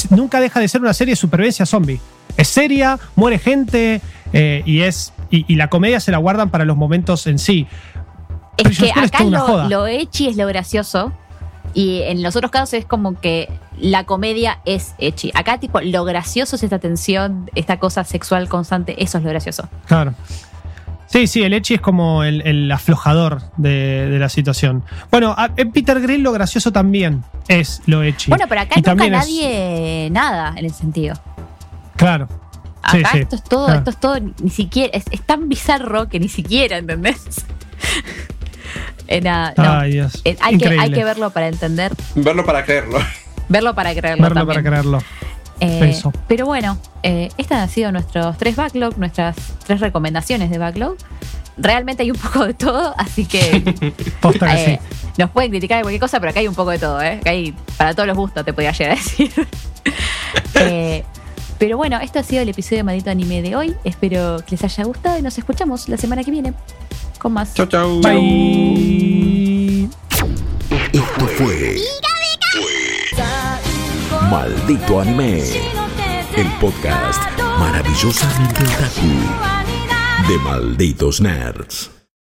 nunca deja de ser una serie de supervivencia zombie. Es seria, muere gente eh, y es y, la comedia se la guardan para los momentos en sí. Es que acá lo, lo echi es lo gracioso y en los otros casos es como que la comedia es echi. Acá, tipo, lo gracioso es esta tensión, esta cosa sexual constante. Eso es lo gracioso. Claro. Sí, sí, el echi es como el, aflojador de, la situación. Bueno, en Peter Grill lo gracioso también es lo echi. Bueno, pero acá nunca nadie nada en el sentido. Claro. Acá esto es todo, esto es todo, ni siquiera, es, es tan bizarro que ni siquiera, ¿entendés? Eh, eh, hay, que, hay que verlo para entender. Verlo para creerlo. Verlo para creerlo. Verlo para creerlo. Eh, pero bueno, estas han sido nuestros tres backlog, nuestras tres recomendaciones de backlog. Realmente hay un poco de todo, así que, nos pueden criticar de cualquier cosa, pero acá hay un poco de todo, ¿eh? hay para todos los gustos, te podía llegar a decir. pero bueno, esto ha sido el episodio de Maldito Anime de hoy. Espero que les haya gustado y nos escuchamos la semana que viene con más. Chau, chau. Bye. Esto fue. Maldito Anime. El podcast maravillosamente otaku de malditos nerds.